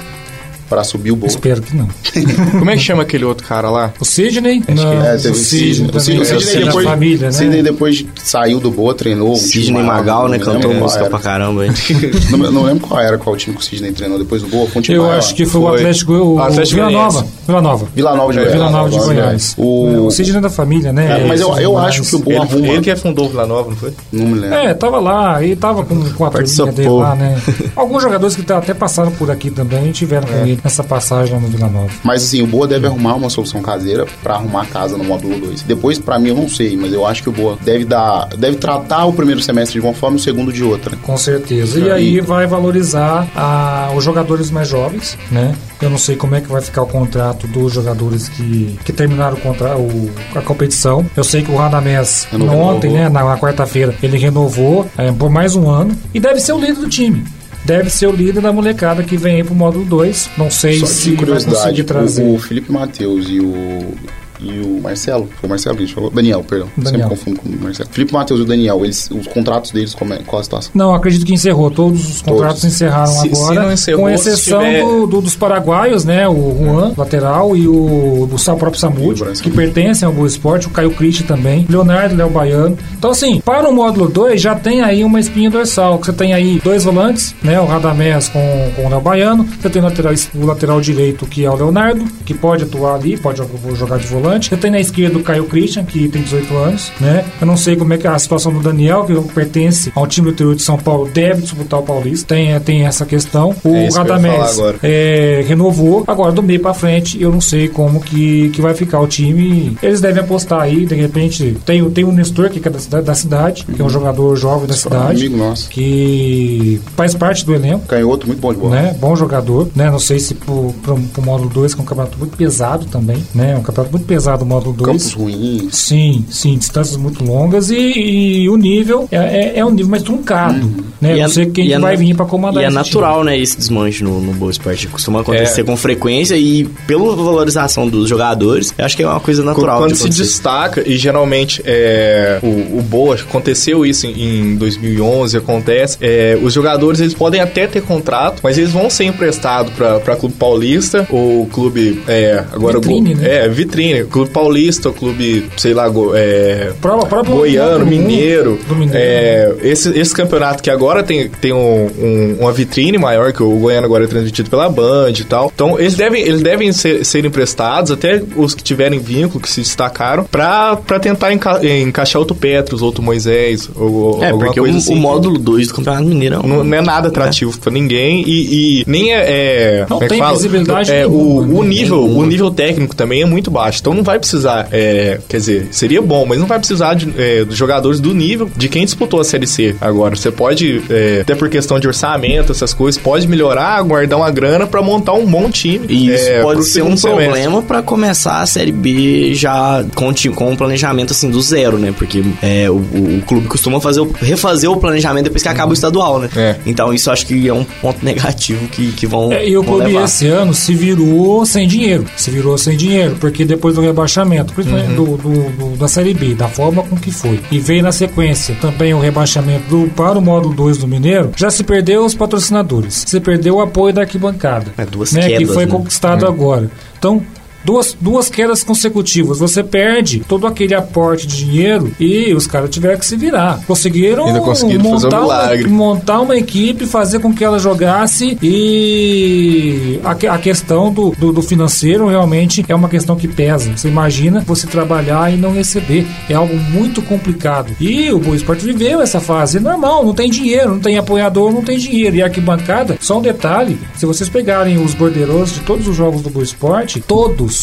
pra subir o Boa. Espero que não. <laughs> Como é que chama aquele outro cara lá? O Sidney? Não, É, teve o o Sidney. O Sidney, o é Sidney depois, família, né? Sidney depois de- saiu do Boa, treinou. time Sidney Magal, né? Cantou música pra caramba, hein? <laughs> não, não lembro qual era, qual time que o Sidney treinou depois do Boa. Time Eu acho que foi, o Foi. Atlético, o, Atlético Vila Nova. Vila Nova. Vila Nova de É, Goiás. Vila Nova de Goiás. O... O Sidney é da família, né? É, mas eu, eu acho que o Boa Ele, arruma. ele que fundou o Vila Nova, não foi? Não me lembro. É, tava lá, e tava com, com a turminha dele lá, né? Alguns jogadores que tá- até passaram por aqui também tiveram <laughs> com ele nessa passagem lá no Vila Nova. Mas assim, o Boa deve arrumar uma solução caseira pra arrumar a casa no módulo 2. Depois, pra mim, eu não sei, mas eu acho que o Boa deve dar. Deve tratar o primeiro semestre de uma forma e o segundo de outra. Com certeza. E aí vai valorizar a- os jogadores mais jovens, né? Eu não sei como é que vai ficar o contrato dos jogadores que, que terminaram o contra, o, a competição. Eu sei que o Radamés Renovou. ontem, né, na, na quarta-feira, ele renovou é, por mais um ano e deve ser o líder do time. Deve ser o líder da molecada que vem aí pro módulo 2. Não sei Só se de vai curiosidade, conseguir trazer. o, o Felipe Matheus e o. E o Marcelo, foi o Marcelo que a gente falou? Daniel, perdão. Daniel. Sempre confundo com o Marcelo. Felipe Matheus e o Daniel, eles, os contratos deles, como é, qual a situação? Não, acredito que encerrou. Todos os contratos encerraram Se- se agora. não encerrou, com se exceção tiver- do, do- dos paraguaios, né? O Juan, lateral, e o, o Sa- próprio Samud, que pertencem ao Boa Esporte, o Caio Cristi também, Leonardo, Léo Baiano. Então, assim, para o módulo 2 já tem aí uma espinha dorsal. que Você tem aí dois volantes, né? O Radamés com, com o Léo Baiano. Você tem o lateral, o lateral direito, que é o Leonardo, que pode atuar ali, pode jogar de volante. Você tem na esquerda o Caio Christian, que tem 18 anos, né? Eu não sei como é que é a situação do Daniel, que pertence ao time do interior de São Paulo, deve disputar o Paulista. Tem, tem essa questão. O É eu Radamés é, renovou. Agora, do meio pra frente, eu não sei como que, que vai ficar o time. Eles devem apostar aí, de repente. Tem, o- tem o Nestor, que é da cidade, da cidade, que é um jogador jovem da cidade, Amigo nosso. que faz parte do elenco. Canhoto, muito bom de bola. Né? Bom jogador, né? Não sei se pro, pro, pro módulo 2, que é um campeonato muito pesado também, né? Um campeonato muito pesado o módulo 2. Campos ruins. Sim, sim, distâncias muito longas e, e o nível é, é, é um nível mais truncado, né? E Não é- sei quem que é vai vir pra comandar E é natural, né, esse desmanche no, no Boa Esporte. Costuma acontecer É. com frequência e pela valorização dos jogadores, eu acho que é uma coisa natural Quando de se destaca, e geralmente é, o, o Boa, aconteceu isso em, em 2011, acontece, é, os jogadores eles podem até ter contrato, mas eles vão ser emprestados para Clube Paulista, ou Clube, é, agora... Vitrine, Go- né? É, Vitrine, Clube Paulista, Clube, sei lá, go- é, Prova- próprio- Goiano, do Mineiro. do Mineiro. É, esse, esse campeonato que agora tem, tem um- um- uma vitrine maior, que o Goiano agora é transmitido pela Band e tal. Então, eles devem, eles devem ser, ser emprestados, até os que tiverem vínculo, que se destacaram, pra, pra tentar enca- encaixar outro Petros, outro Moisés, ou, É, alguma porque coisa o, assim. o módulo 2 do Campeonato Mineiro é um- Não, não é nada atrativo pra ninguém e, e nem é. é Não como é que tem fala? visibilidade É, nenhuma, o, né? o nível, o nível técnico também é muito baixo. Então não vai precisar. é, quer dizer, seria bom, mas não vai precisar de, é, dos jogadores do nível de quem disputou a Série C agora. Você pode, é, até por questão de orçamento, essas coisas, pode melhorar, guardar uma grana pra montar um bom time. E isso é, pode ser um semestre. problema pra começar a Série B já com, com um planejamento assim do zero, né? Porque é, o, o- clube costuma fazer o- refazer o planejamento depois que acaba o estadual, né? É. Então isso acho que é um ponto negativo que, que vão, É, e o clube levar. esse ano se virou sem dinheiro. Se virou sem dinheiro, porque depois do rebaixamento, principalmente Uhum. do, do- do- da Série B, da forma com que foi, e veio na sequência também o rebaixamento do, para o módulo 2 do Mineiro, já se perdeu os patrocinadores, se perdeu o apoio da arquibancada, É, duas né, que quedas, foi né? conquistado agora. Então, Duas, duas quedas consecutivas, você perde todo aquele aporte de dinheiro e os caras tiveram que se virar. Conseguiram, um montar, milagre. uma, montar uma equipe, fazer com que ela jogasse e a, a questão do, do, do financeiro realmente é uma questão que pesa. Você imagina você trabalhar e não receber. É algo muito complicado. E o Boa Esporte viveu essa fase. É normal, não tem dinheiro, não tem apoiador, não tem dinheiro. E a arquibancada, só um detalhe: se vocês pegarem os bordeiros de todos os jogos do Boa Esporte, todos,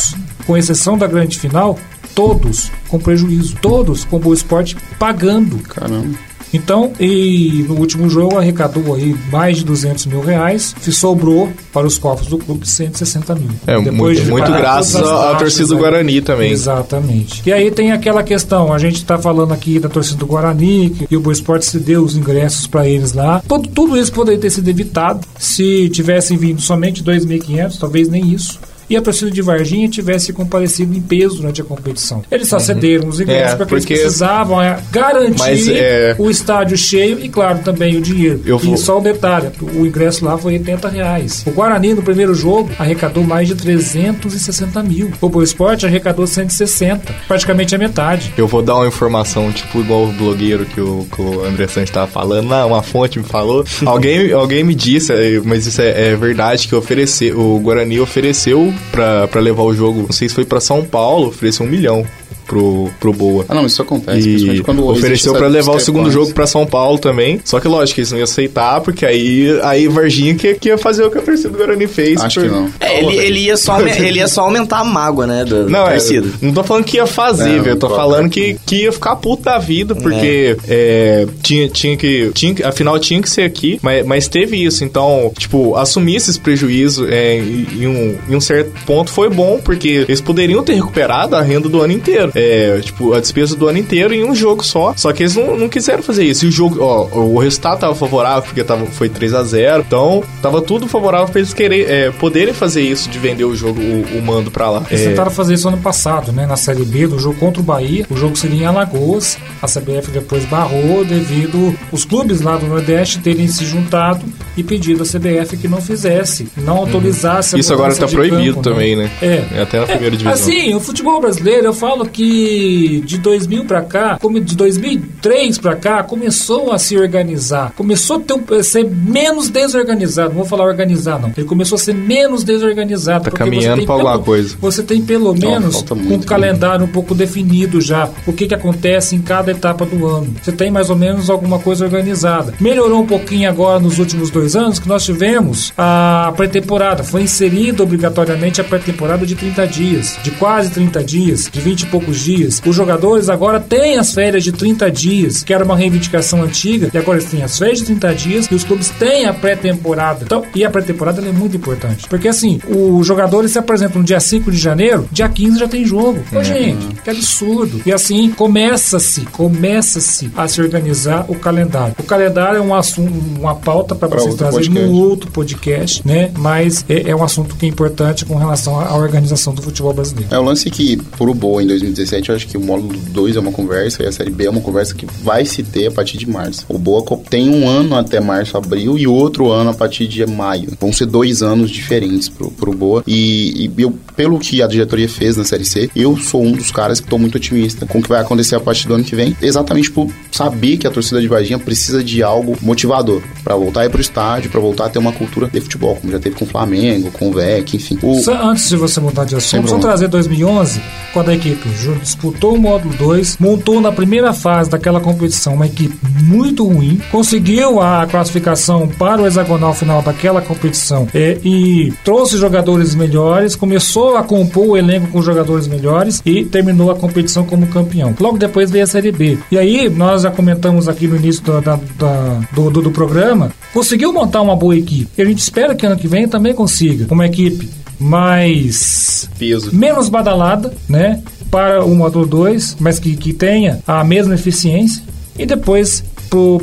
com exceção da grande final, todos com prejuízo. Todos com o Boa Esporte pagando. Caramba. Então, e no último jogo arrecadou aí mais de 200 mil reais, e sobrou para os cofres do clube 160 mil. É, muito, de muito graças à torcida do aí. Guarani também. Exatamente. E aí tem aquela questão, a gente está falando aqui da torcida do Guarani, que e o Boa Esporte se deu os ingressos para eles lá. Tudo, tudo isso poderia ter sido evitado se tivessem vindo somente 2.500, talvez nem isso. E a torcida de Varginha tivesse comparecido em peso durante a competição. Eles só cederam os ingressos É, porque, eles precisavam é, garantir Mas, é, o estádio cheio e, claro, também o dinheiro. Eu vou- E só o detalhe, o ingresso lá foi 80 reais. O Guarani, no primeiro jogo, arrecadou mais de 360 mil. O Boa Esporte arrecadou 160, praticamente a metade. Eu vou dar uma informação, tipo, igual o blogueiro que o, que o André Santos tava falando. Não, uma fonte me falou. <laughs> alguém, alguém me disse, eh, mas isso é, é verdade, que ofereceu, o Guarani ofereceu pra levar o jogo, não sei se foi pra São Paulo, ofereceu um milhão pro, pro Boa. Ah, não, isso acontece. E principalmente quando existe ofereceu pra levar o segundo jogo pra São Paulo também. Só que lógico, eles não iam aceitar, porque aí, aí Varginha que, que ia fazer o que a torcida do Guarani fez. Acho por- que não. É, ele, ele, ia só, ele ia só aumentar a mágoa, né, da Não, é, não tô falando que ia fazer, Não, velho. Eu tô falando que, que ia ficar puto da vida, porque é, tinha, tinha, que, tinha que. Afinal, tinha que ser aqui, mas, mas teve isso. Então, tipo, assumir esses prejuízos é, em, em um, em um certo ponto foi bom, porque eles poderiam ter recuperado a renda do ano inteiro. É, tipo, a despesa do ano inteiro em um jogo só. Só que eles não, não quiseram fazer isso. E o jogo, ó, o resultado tava favorável, porque tava, foi 3 a 0 Então, tava tudo favorável pra eles querer, é, poderem fazer isso de vender o jogo, o, o mando pra lá. Eles É, tentaram fazer isso ano passado, né? Na Série B, do jogo contra o Bahia. O jogo seria em Alagoas. A CBF depois barrou devido os clubes lá do Nordeste terem se juntado e pedido à CBF que não fizesse, não autorizasse a Uhum. Isso agora tá proibido campo, também, né? É. É até na primeira divisão. Assim, o futebol brasileiro, eu falo que de 2000 pra cá, como de 2003 pra cá, começou a se organizar. Começou a ter a ser menos desorganizado. Não vou falar organizar, não. Ele começou a ser menos desorganizado. Tá caminhando tem pra alguma pelo- coisa. Você tem pelo menos falta um muito, né? calendário um pouco definido já. O que, que acontece em cada etapa do ano. Você tem mais ou menos alguma coisa organizada. Melhorou um pouquinho agora nos últimos dois dois anos que nós tivemos a pré-temporada. Foi inserida obrigatoriamente a pré-temporada de 30 dias, de quase 30 dias, de 20 e poucos dias. Os jogadores agora têm as férias de 30 dias, que era uma reivindicação antiga, e agora eles têm as férias de 30 dias e os clubes têm a pré-temporada. Então, e a pré-temporada é muito importante. Porque assim, os jogadores se apresentam no dia 5 de janeiro, dia 15 já tem jogo. Ô, gente, que absurdo. E assim, começa-se, começa-se a se organizar o calendário. O calendário é um assunto, uma pauta para vocês trazerem podcast. no outro podcast, né? Mas é, é um assunto que é importante com relação à organização do futebol brasileiro. É o lance que, pro Boa em 2017, eu acho que o módulo 2 é uma conversa e a Série B é uma conversa que vai se ter a partir de março. O Boa tem um ano até março, abril e outro ano a partir de maio. Vão ser dois anos diferentes pro, pro Boa. E, e eu, pelo que a diretoria fez na Série C, eu sou um dos caras que tô muito otimista com o que vai acontecer a partir do ano que vem. Exatamente por saber que a torcida de Varginha precisa de algo motivador para voltar a ir pro estádio, para voltar a ter uma cultura de futebol, como já teve com o Flamengo, com o VEC, enfim. O, antes de você mudar de assunto, só trazer 2011, quando a equipe ju- disputou o módulo 2, montou na primeira fase daquela competição uma equipe muito ruim, conseguiu a classificação para o hexagonal final daquela competição é, e trouxe jogadores melhores, começou a compor o elenco com jogadores melhores e terminou a competição como campeão. Logo depois veio a Série B. E aí, nós já comentamos aqui no início da- da- da- do, do- do programa, conseguiu montar uma boa equipe. E a gente espera que ano que vem também consiga uma equipe mais Peso. menos badalada, né? Para o módulo 2, mas que, que tenha a mesma eficiência. E depois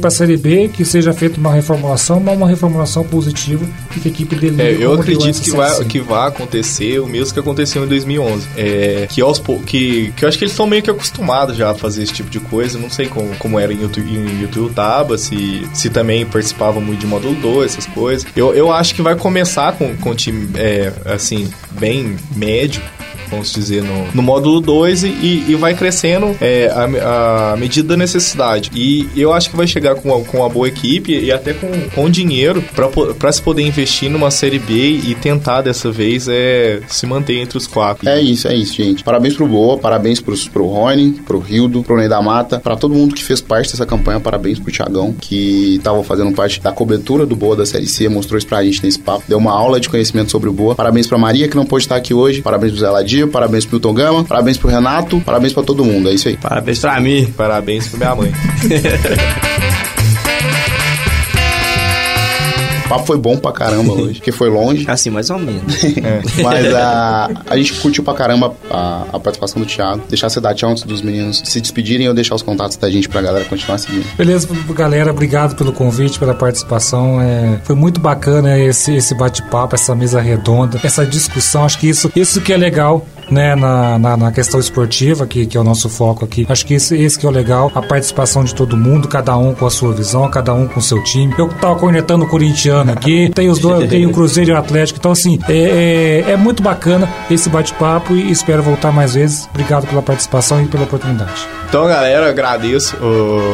para a Série B, que seja feita uma reformulação, mas uma reformulação positiva e que a equipe dele. É, eu acredito que vai, que vai acontecer o mesmo que aconteceu em 2011. É, que, aos, que, que eu acho que eles estão meio que acostumados já a fazer esse tipo de coisa. Não sei como, como era em YouTube, em YouTube Taba, se, se também participava muito de módulo 2, essas coisas. Eu, eu acho que vai começar com, com um time, é, assim, bem médio. Vamos dizer, no, no módulo 2 e, e vai crescendo é, a, a medida da necessidade. E eu acho que vai chegar com, com uma boa equipe e até com, com dinheiro para se poder investir numa Série B e tentar dessa vez é, se manter entre os quatro. É isso, é isso, gente. Parabéns pro Boa, parabéns pros, pro Rony, pro Rildo, pro Ney da Mata, pra todo mundo que fez parte dessa campanha. Parabéns pro Thiagão, que tava fazendo parte da cobertura do Boa da Série C, mostrou isso pra gente nesse papo, deu uma aula de conhecimento sobre o Boa. Parabéns pra Maria, que não pôde estar aqui hoje. Parabéns pro Zé Ladio, parabéns pro Milton Gama, parabéns pro Renato, parabéns pra todo mundo. É isso aí. Parabéns pra mim. Parabéns pra minha mãe. <laughs> O papo foi bom pra caramba <laughs> hoje, porque foi longe. Assim, mais ou menos. <laughs> Mas a, a gente curtiu pra caramba a, a participação do Thiago. Deixar você dar tchau antes dos meninos se despedirem ou deixar os contatos da gente pra galera continuar seguindo. Beleza, galera, obrigado pelo convite, pela participação. É, foi muito bacana esse, esse bate-papo, essa mesa redonda, essa discussão. Acho que isso, isso que é legal. Né, na, na, na questão esportiva, que, que é o nosso foco aqui. Acho que esse, esse que é o legal, a participação de todo mundo, cada um com a sua visão, cada um com o seu time. Eu tava cornetando o corintiano aqui, tem os dois, tem o Cruzeiro e o Atlético. Então, assim, é, é, é muito bacana esse bate-papo e espero voltar mais vezes. Obrigado pela participação e pela oportunidade. Então, galera, eu agradeço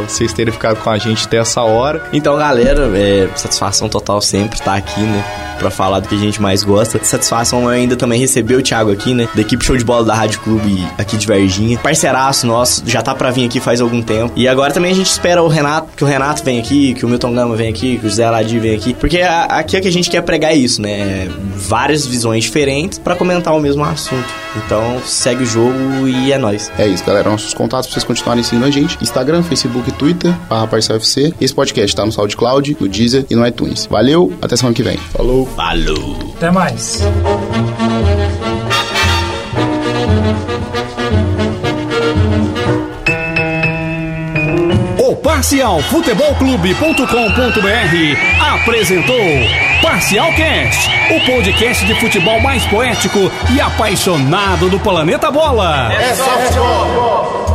vocês terem ficado com a gente até essa hora. Então, galera, é satisfação total sempre estar aqui, né? Pra falar do que a gente mais gosta. Satisfação eu ainda também receber o Thiago aqui, né? Da equipe Show de Bola da Rádio Clube aqui de Varginha. Parceiraço nosso, já tá pra vir aqui faz algum tempo. E agora também a gente espera o Renato, que o Renato venha aqui, que o Milton Gama venha aqui, que o José Aladir venha aqui. Porque aqui é que a gente quer pregar isso, né? Várias visões diferentes pra comentar o mesmo assunto. Então, segue o jogo e é nóis. É isso, galera. Nossos contatos pra vocês continuarem seguindo a gente: Instagram, Facebook, Twitter, barra Parcial FC. Esse podcast tá no SoundCloud, no Deezer e no iTunes. Valeu, até semana que vem. Falou. Falou! Até mais. O Parcial Futebol Clube.com.br apresentou Parcial Cast, o podcast de futebol mais poético e apaixonado do planeta bola. É só futebol.